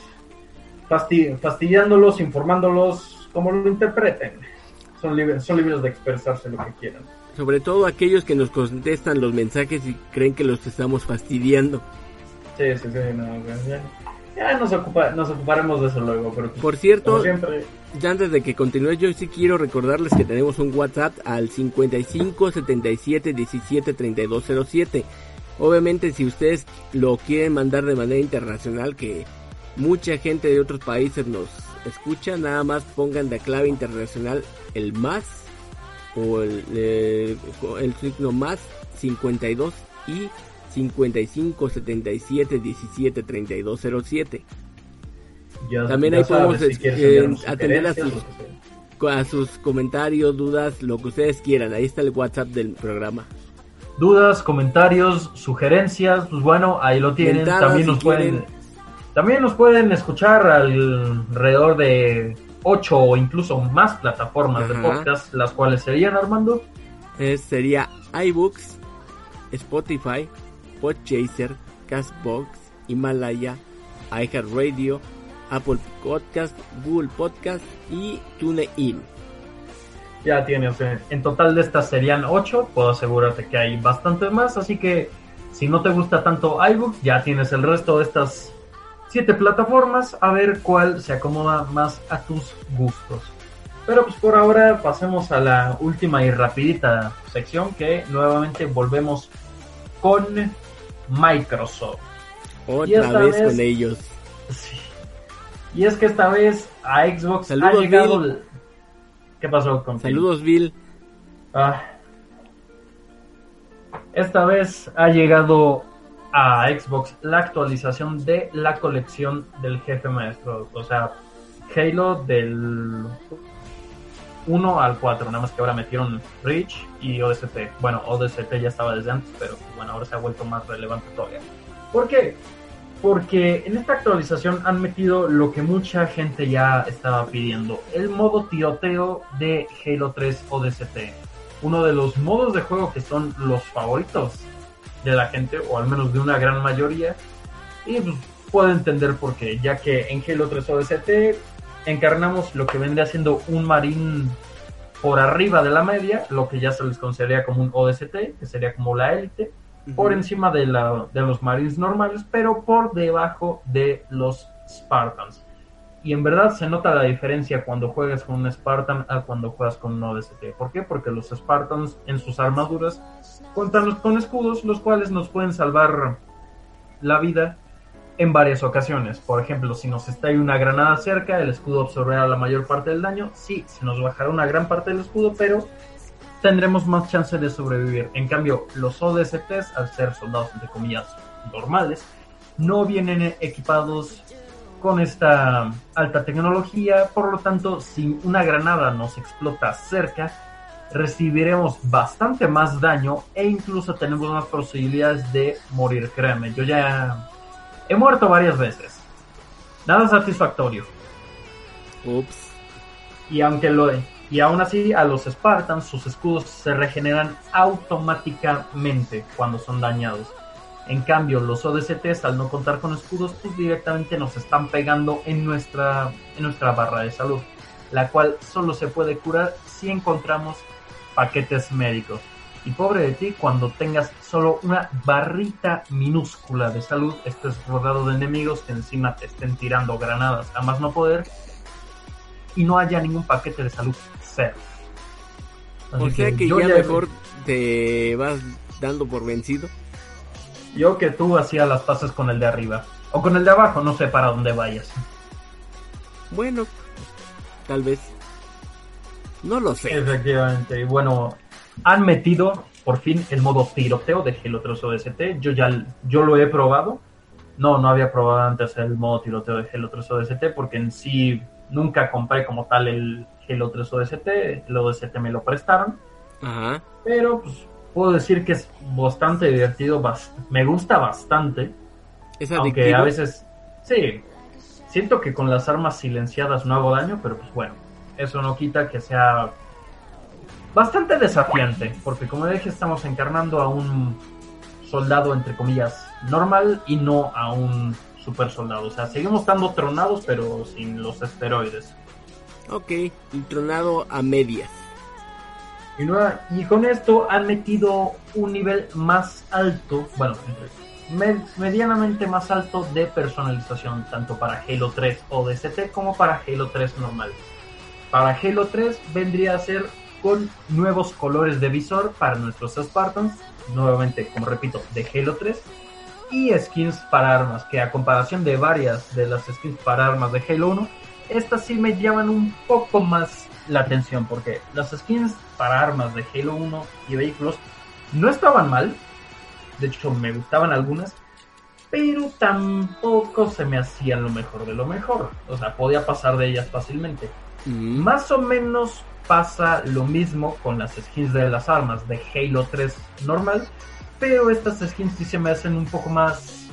fasti- fastidiándolos, informándolos, como lo interpreten. Son, libres son libres de expresarse lo que quieran. Sobre todo aquellos que nos contestan los mensajes y creen que los estamos fastidiando. Sí, sí, sí, no, ya, ya nos, ocupa, nos ocuparemos de eso luego, pero Por cierto, siempre, ya antes de que continúe, yo sí quiero recordarles que tenemos un WhatsApp al 55 77 17 32 07. Obviamente, si ustedes lo quieren mandar de manera internacional, que mucha gente de otros países nos escucha, nada más pongan de clave internacional el más o el, eh, el signo más 52 y 55 77 17 32 07. ya, También ya ahí podemos, si eh, atender a sus- a sus comentarios, dudas, lo que ustedes quieran. Ahí está el WhatsApp del programa. dudas, comentarios, sugerencias, pues bueno, ahí lo tienen. También si nos pueden quieren. también nos pueden escuchar alrededor de ocho o incluso más plataformas de podcast, las cuales serían Armando. Eh, sería iBooks, Spotify, Podchaser, Castbox, Himalaya, iHeartRadio, Apple Podcast, Google Podcast y TuneIn. Ya tienes, en total de estas serían ocho, puedo asegurarte que hay bastantes más, así que Si no te gusta tanto iBooks, ya tienes el resto de estas siete plataformas, a ver cuál se acomoda más a tus gustos. Pero pues por ahora pasemos a la última y rapidita sección que nuevamente volvemos con Microsoft. Otra vez, con ellos. Sí. Y es que esta vez a Xbox Saludos, ha llegado... Bill. ¿Qué pasó con Saludos, Bill. Ah. Esta vez ha llegado a Xbox la actualización de la colección del jefe maestro. O sea, Halo del 1 al 4. Nada más que ahora metieron Reach y ODST. Bueno, ODST ya estaba desde antes, pero bueno, ahora se ha vuelto más relevante todavía. ¿Por qué? Porque en esta actualización han metido lo que mucha gente ya estaba pidiendo, el modo tiroteo de Halo 3 ODST. Uno de los modos de juego que son los favoritos de la gente, o al menos de una gran mayoría. Y pues puedo entender por qué, ya que en Halo 3 ODST encarnamos lo que vendría siendo un marín por arriba de la media, lo que ya se les consideraría como un ODST, que sería como la élite, por encima de, la, de los Marines normales, pero por debajo de los Spartans. Y en verdad se nota la diferencia cuando juegas con un Spartan a cuando juegas con un ODST. ¿Por qué? Porque los Spartans en sus armaduras cuentan con escudos, los cuales nos pueden salvar la vida en varias ocasiones. Por ejemplo, si nos está una granada cerca, el escudo absorberá la mayor parte del daño. Sí, se nos bajará una gran parte del escudo, pero tendremos más chance de sobrevivir. En cambio, los ODSTs, al ser soldados entre comillas normales, no vienen equipados con esta alta tecnología, por lo tanto, si una granada nos explota cerca, recibiremos bastante más daño e incluso tenemos más posibilidades de morir, créanme. Yo ya he muerto varias veces. Nada satisfactorio. Ups. Y aunque lo y aún así a los Spartans sus escudos se regeneran automáticamente cuando son dañados. En cambio, los ODSTs al no contar con escudos, pues directamente nos están pegando en nuestra en nuestra barra de salud, la cual solo se puede curar si encontramos paquetes médicos. Y pobre de ti cuando tengas solo una barrita minúscula de salud, estés rodeado de enemigos que encima te estén tirando granadas a más no poder y no haya ningún paquete de salud cero. Así O sea que ya mejor te vas dando por vencido. Yo que tú hacía las pases con el de arriba. O con el de abajo, no sé para dónde vayas. Bueno, tal vez. No lo sé. Efectivamente. Y bueno, han metido por fin el modo tiroteo de Halo 3 ODST. Yo ya yo lo he probado. No, no había probado antes el modo tiroteo de Halo 3 ODST porque en sí nunca compré como tal el Halo 3 ODST. El ODST me lo prestaron. Ajá. Pero pues puedo decir que es bastante divertido. me gusta bastante. Es Aunque adictivo. a veces, sí, siento que con las armas silenciadas no hago daño, pero pues bueno, eso no quita que sea bastante desafiante, porque como dije, estamos encarnando a un soldado, entre comillas, normal y no a un super soldado. O sea, seguimos estando tronados, pero sin los esteroides. Ok, tronado a medias. Y, con esto han metido un nivel más alto, bueno, me- medianamente más alto de personalización, tanto para Halo 3 ODST como para Halo 3 normal. Para Halo 3 vendría a ser con nuevos colores de visor para nuestros Spartans, nuevamente, como repito, de Halo 3, y skins para armas, que a comparación de varias de las skins para armas de Halo 1, estas sí me llaman un poco más la atención, porque las skins para armas de Halo 1 y vehículos no estaban mal, de hecho me gustaban algunas, pero tampoco se me hacían lo mejor de lo mejor, o sea, podía pasar de ellas fácilmente. Mm, Más o menos pasa lo mismo con las skins de las armas de Halo 3 normal, pero estas skins sí se me hacen un poco más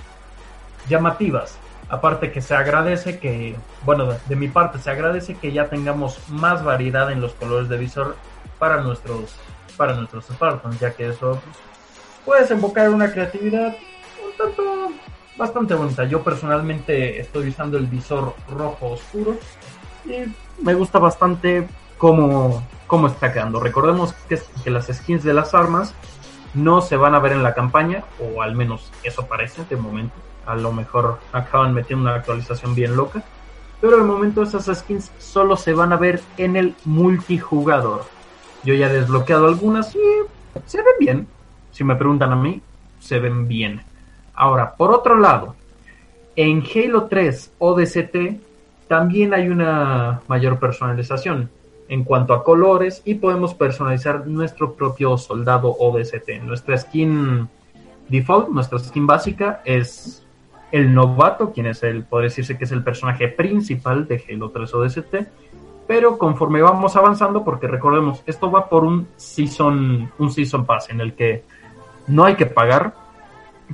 llamativas. Aparte que se agradece que, bueno, de, mi parte se agradece que ya tengamos más variedad en los colores de visor para nuestros para nuestros Spartans, ya que eso pues, puede desembocar una creatividad un tanto bastante bonita. Yo personalmente estoy usando el visor rojo oscuro y me gusta bastante cómo, cómo está quedando. Recordemos que, que las skins de las armas no se van a ver en la campaña, o al menos eso parece de momento. A lo mejor acaban metiendo una actualización bien loca. Pero de momento esas skins solo se van a ver en el multijugador. Yo ya he desbloqueado algunas y se ven bien. Si me preguntan a mí, se ven bien. Ahora, por otro lado, en Halo 3 ODST también hay una mayor personalización en cuanto a colores y podemos personalizar nuestro propio soldado ODST. Nuestra skin default, nuestra skin básica es el novato, quien es el, puede decirse que es el personaje principal de Halo 3 ODST, pero conforme vamos avanzando, porque recordemos, esto va por un season, un season pass en el que no hay que pagar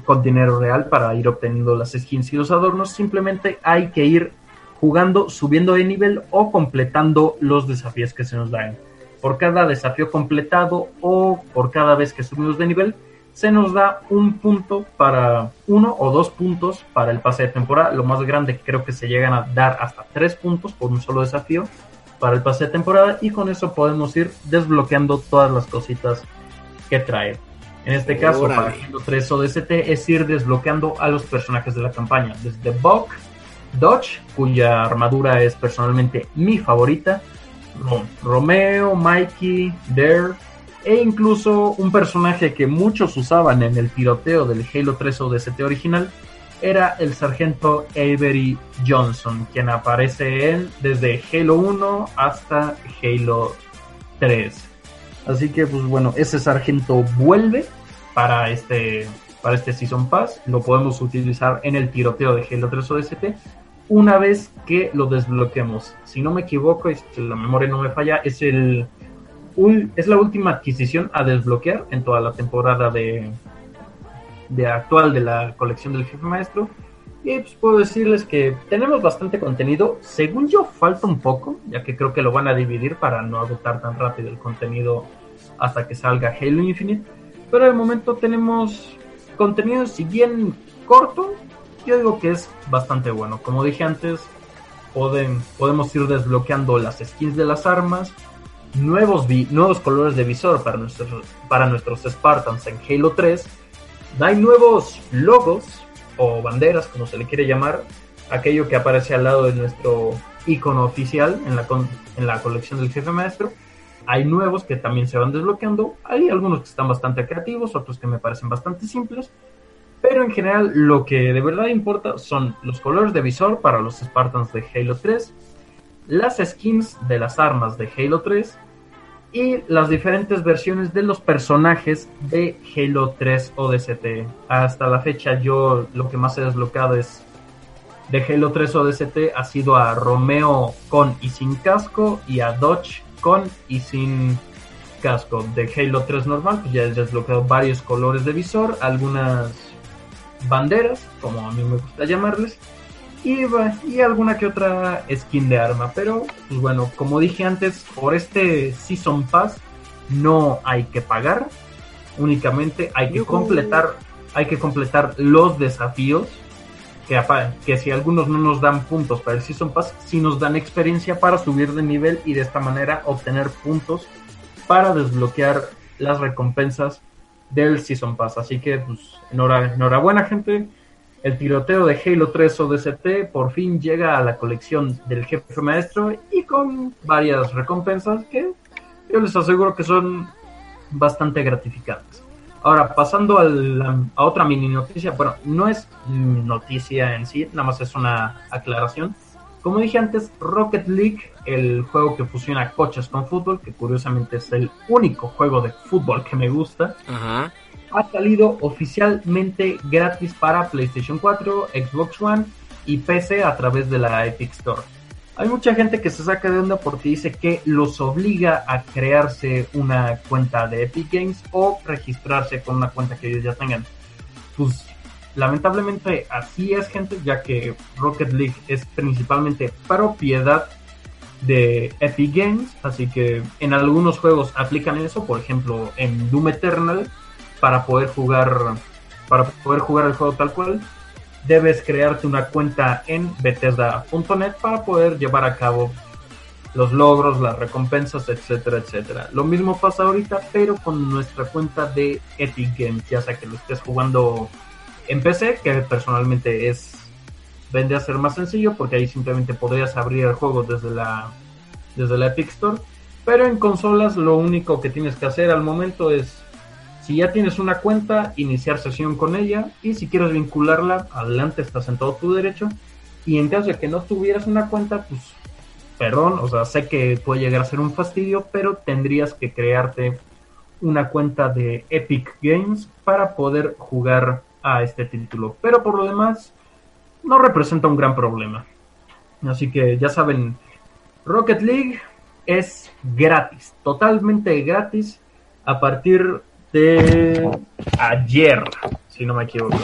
con dinero real para ir obteniendo las skins y los adornos, simplemente hay que ir jugando, subiendo de nivel o completando los desafíos que se nos dan. Por cada desafío completado o por cada vez que subimos de nivel, se nos da un punto para uno o dos puntos para el pase de temporada. Lo más grande creo que se llegan a dar hasta tres puntos por un solo desafío para el pase de temporada y con eso podemos ir desbloqueando todas las cositas que trae. En este caso, para Halo 3 ODST es ir desbloqueando a los personajes de la campaña, desde Buck, Dodge, cuya armadura es personalmente mi favorita, Romeo, Mikey, Dare, e incluso un personaje que muchos usaban en el tiroteo del Halo 3 ODST original, era el sargento Avery Johnson, quien aparece en desde Halo 1 hasta Halo 3. Así que pues bueno, ese sargento vuelve para este para este Season Pass, lo podemos utilizar en el tiroteo de Halo 3 ODST una vez que lo desbloquemos. Si no me equivoco, la memoria no me falla, es el es la última adquisición a desbloquear en toda la temporada de, de actual de la colección del jefe maestro. Y pues puedo decirles que tenemos bastante contenido. Según yo, falta un poco, ya que creo que lo van a dividir para no agotar tan rápido el contenido hasta que salga Halo Infinite. Pero de momento tenemos contenido, si bien corto, yo digo que es bastante bueno. Como dije antes, podemos ir desbloqueando las skins de las armas, nuevos, nuevos colores de visor para nuestros, para nuestros Spartans en Halo 3. Hay nuevos logos o banderas, como se le quiere llamar, aquello que aparece al lado de nuestro icono oficial en la, en la colección del jefe maestro. Hay nuevos que también se van desbloqueando. Hay algunos que están bastante creativos, otros que me parecen bastante simples. Pero en general lo que de verdad importa son los colores de visor para los Spartans de Halo 3, las skins de las armas de Halo 3 y las diferentes versiones de los personajes de Halo 3 ODST. Hasta la fecha yo lo que más he desbloqueado es de Halo 3 ODST ha sido a Romeo con y sin casco y a Dodge con y sin casco. De Halo 3 normal pues ya he desbloqueado varios colores de visor, algunas banderas, como a mí me gusta llamarles, y, y alguna que otra skin de arma. Pero, pues bueno, como dije antes, por este Season Pass no hay que pagar, únicamente hay que completar, hay que completar los desafíos. Que, que si algunos no nos dan puntos para el Season Pass, si nos dan experiencia para subir de nivel y de esta manera obtener puntos para desbloquear las recompensas del Season Pass. Así que, pues, enhorabuena, gente. El tiroteo de Halo 3 ODST por fin llega a la colección del jefe maestro y con varias recompensas que yo les aseguro que son bastante gratificantes. Ahora, pasando a otra mini noticia, bueno, no es noticia en sí, nada más es una aclaración. Como dije antes, Rocket League, el juego que fusiona coches con fútbol, que curiosamente es el único juego de fútbol que me gusta, ha salido oficialmente gratis para PlayStation 4, Xbox One y PC a través de la Epic Store. Hay mucha gente que se saca de onda porque dice que los obliga a crearse una cuenta de Epic Games o registrarse con una cuenta que ellos ya tengan. Pues Lamentablemente así es gente, ya que Rocket League es principalmente propiedad de Epic Games, así que en algunos juegos aplican eso, por ejemplo en Doom Eternal, para poder jugar para poder jugar el juego tal cual, debes crearte una cuenta en Bethesda.net para poder llevar a cabo los logros, las recompensas, etcétera, etcétera. Lo mismo pasa ahorita, pero con nuestra cuenta de Epic Games, ya sea que lo estés jugando en PC, que personalmente es vende a ser más sencillo porque ahí simplemente podrías abrir el juego desde la desde la Epic Store, pero en consolas lo único que tienes que hacer al momento es si ya tienes una cuenta, iniciar sesión con ella y si quieres vincularla, adelante, estás en todo tu derecho. Y en caso de que no tuvieras una cuenta, pues perdón, o sea, sé que puede llegar a ser un fastidio, pero tendrías que crearte una cuenta de Epic Games para poder jugar a este título. Pero por lo demás, no representa un gran problema. Así que ya saben, Rocket League es gratis, totalmente gratis a partir de ayer, si no me equivoco.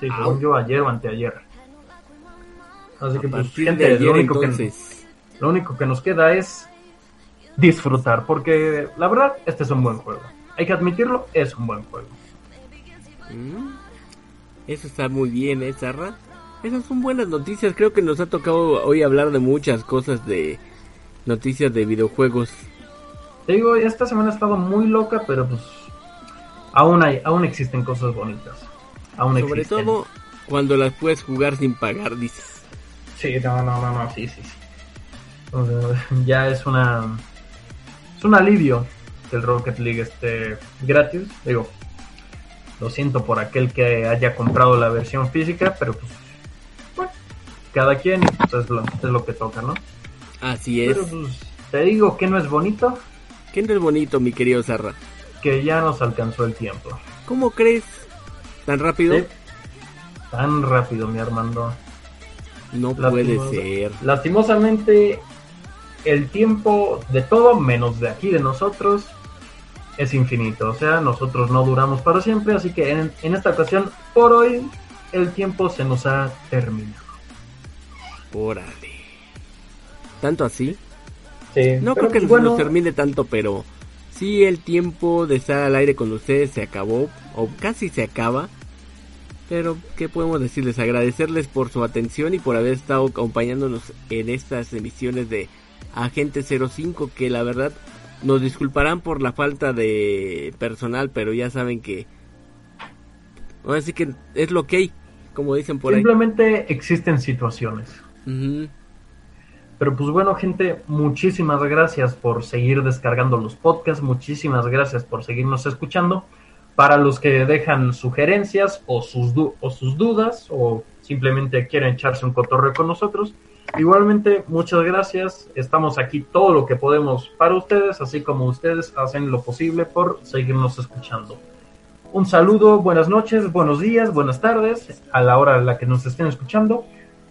Sí, según yo ayer o anteayer. Así que pues, gente, lo único que lo único que nos queda es disfrutar, porque la verdad, este es un buen juego. Hay que admitirlo, es un buen juego. Mm. Eso está muy bien, ¿eh, Zarra? Esas son buenas noticias. Creo que nos ha tocado hoy hablar de muchas cosas de noticias de videojuegos. Te digo, esta semana ha estado muy loca, pero pues aún hay, aún existen cosas bonitas. Aún Sobre todo cuando las puedes jugar sin pagar, dices. Sí, no, no, no, no, sí, sí, sí ya es una es un alivio que el Rocket League esté gratis. Digo, lo siento por aquel que haya comprado la versión física, pero pues bueno, cada quien pues, es, lo, es lo que toca, ¿no? Así es. Pero pues te digo que no es bonito. ¿Qué no es bonito, mi querido Sarra? Que ya nos alcanzó el tiempo. ¿Cómo crees? ¿Tan rápido? Tan rápido, mi Armando. No puede ser. Lastimosamente, el tiempo de todo, menos de aquí, de nosotros, es infinito. O sea, nosotros no duramos para siempre, así que en, esta ocasión, por hoy, el tiempo se nos ha terminado. Órale. ¿Tanto así? Sí. No creo que pues, se nos termine tanto, pero sí el tiempo de estar al aire con ustedes se acabó, o casi se acaba. Pero, ¿qué podemos decirles? Agradecerles por su atención y por haber estado acompañándonos en estas emisiones de Agente 05 que la verdad nos disculparán por la falta de personal, pero ya saben que así que es lo que hay, como dicen por ahí. Simplemente existen situaciones. Pero pues bueno, gente, muchísimas gracias por seguir descargando los podcasts, muchísimas gracias por seguirnos escuchando. Para los que dejan sugerencias o sus, o sus dudas o simplemente quieren echarse un cotorreo con nosotros, Igualmente, muchas gracias. Estamos aquí todo lo que podemos para ustedes, así como ustedes hacen lo posible por seguirnos escuchando. Un saludo, buenas noches, buenos días, buenas tardes, a la hora en la que nos estén escuchando.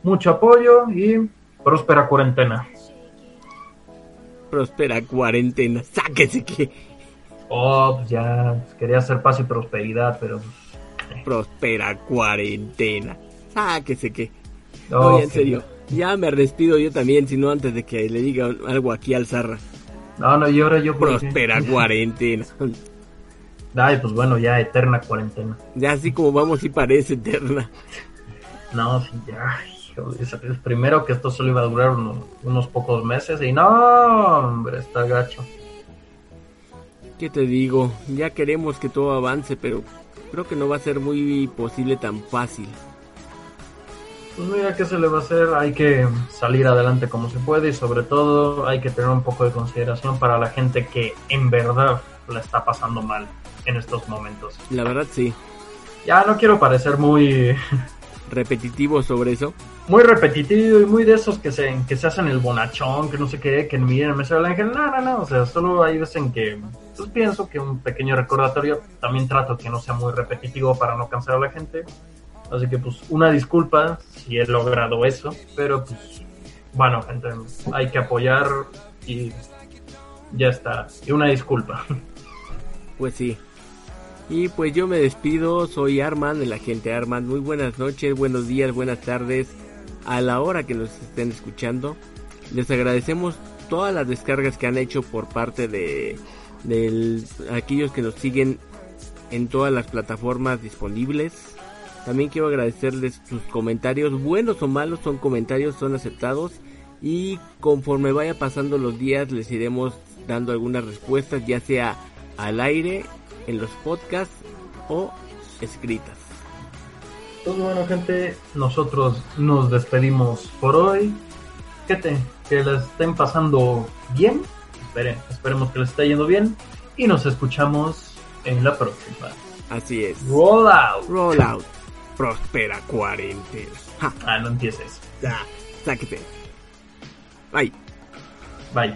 Mucho apoyo y próspera cuarentena. Próspera cuarentena, sáquese que. Oh, pues ya, quería hacer paz y prosperidad, pero. Eh. Próspera cuarentena, sáquese que. No, en serio. Ya me despido yo también, sino antes de que le diga algo aquí al Zarra. No, no, y ahora yo... Prospera cuarentena. Ay, pues bueno, ya eterna cuarentena. Ya así como vamos, sí parece eterna. No, sí, ya. Primero que esto solo iba a durar unos, pocos meses y no, hombre, está gacho. ¿Qué te digo? Ya queremos que todo avance, pero creo que no va a ser muy posible tan fácil. Pues mira, ¿qué se le va a hacer? Hay que salir adelante como se puede y sobre todo hay que tener un poco de consideración para la gente que en verdad la está pasando mal en estos momentos. La verdad sí. Ya no quiero parecer muy... repetitivo sobre eso. Muy repetitivo y muy de esos que se, que se hacen el bonachón, que no sé qué, que miren, me sale el ángel. No, no, no, o sea, solo hay veces en que pues pienso que un pequeño recordatorio, también trato que no sea muy repetitivo para no cansar a la gente Así que pues una disculpa si he logrado eso, pero pues bueno, gente, hay que apoyar y ya está. Y una disculpa. Pues sí. Y pues yo me despido, soy Arman, el agente Arman. Muy buenas noches, buenos días, buenas tardes a la hora que nos estén escuchando. Les agradecemos todas las descargas que han hecho por parte de, de aquellos que nos siguen en todas las plataformas disponibles. También quiero agradecerles sus comentarios, buenos o malos, son comentarios, son aceptados. y conforme vaya pasando los días les iremos dando algunas respuestas ya sea al aire, en los podcasts o escritas. Pues bueno gente, nosotros nos despedimos por hoy. Que, te, que les estén pasando bien. Espere- esperemos que les esté yendo bien. Y nos escuchamos en la próxima. Así es. Roll out. Rollout. Prospera cuarentena. Ja, Ah, no empieces. ya, sáquete. Bye. Bye.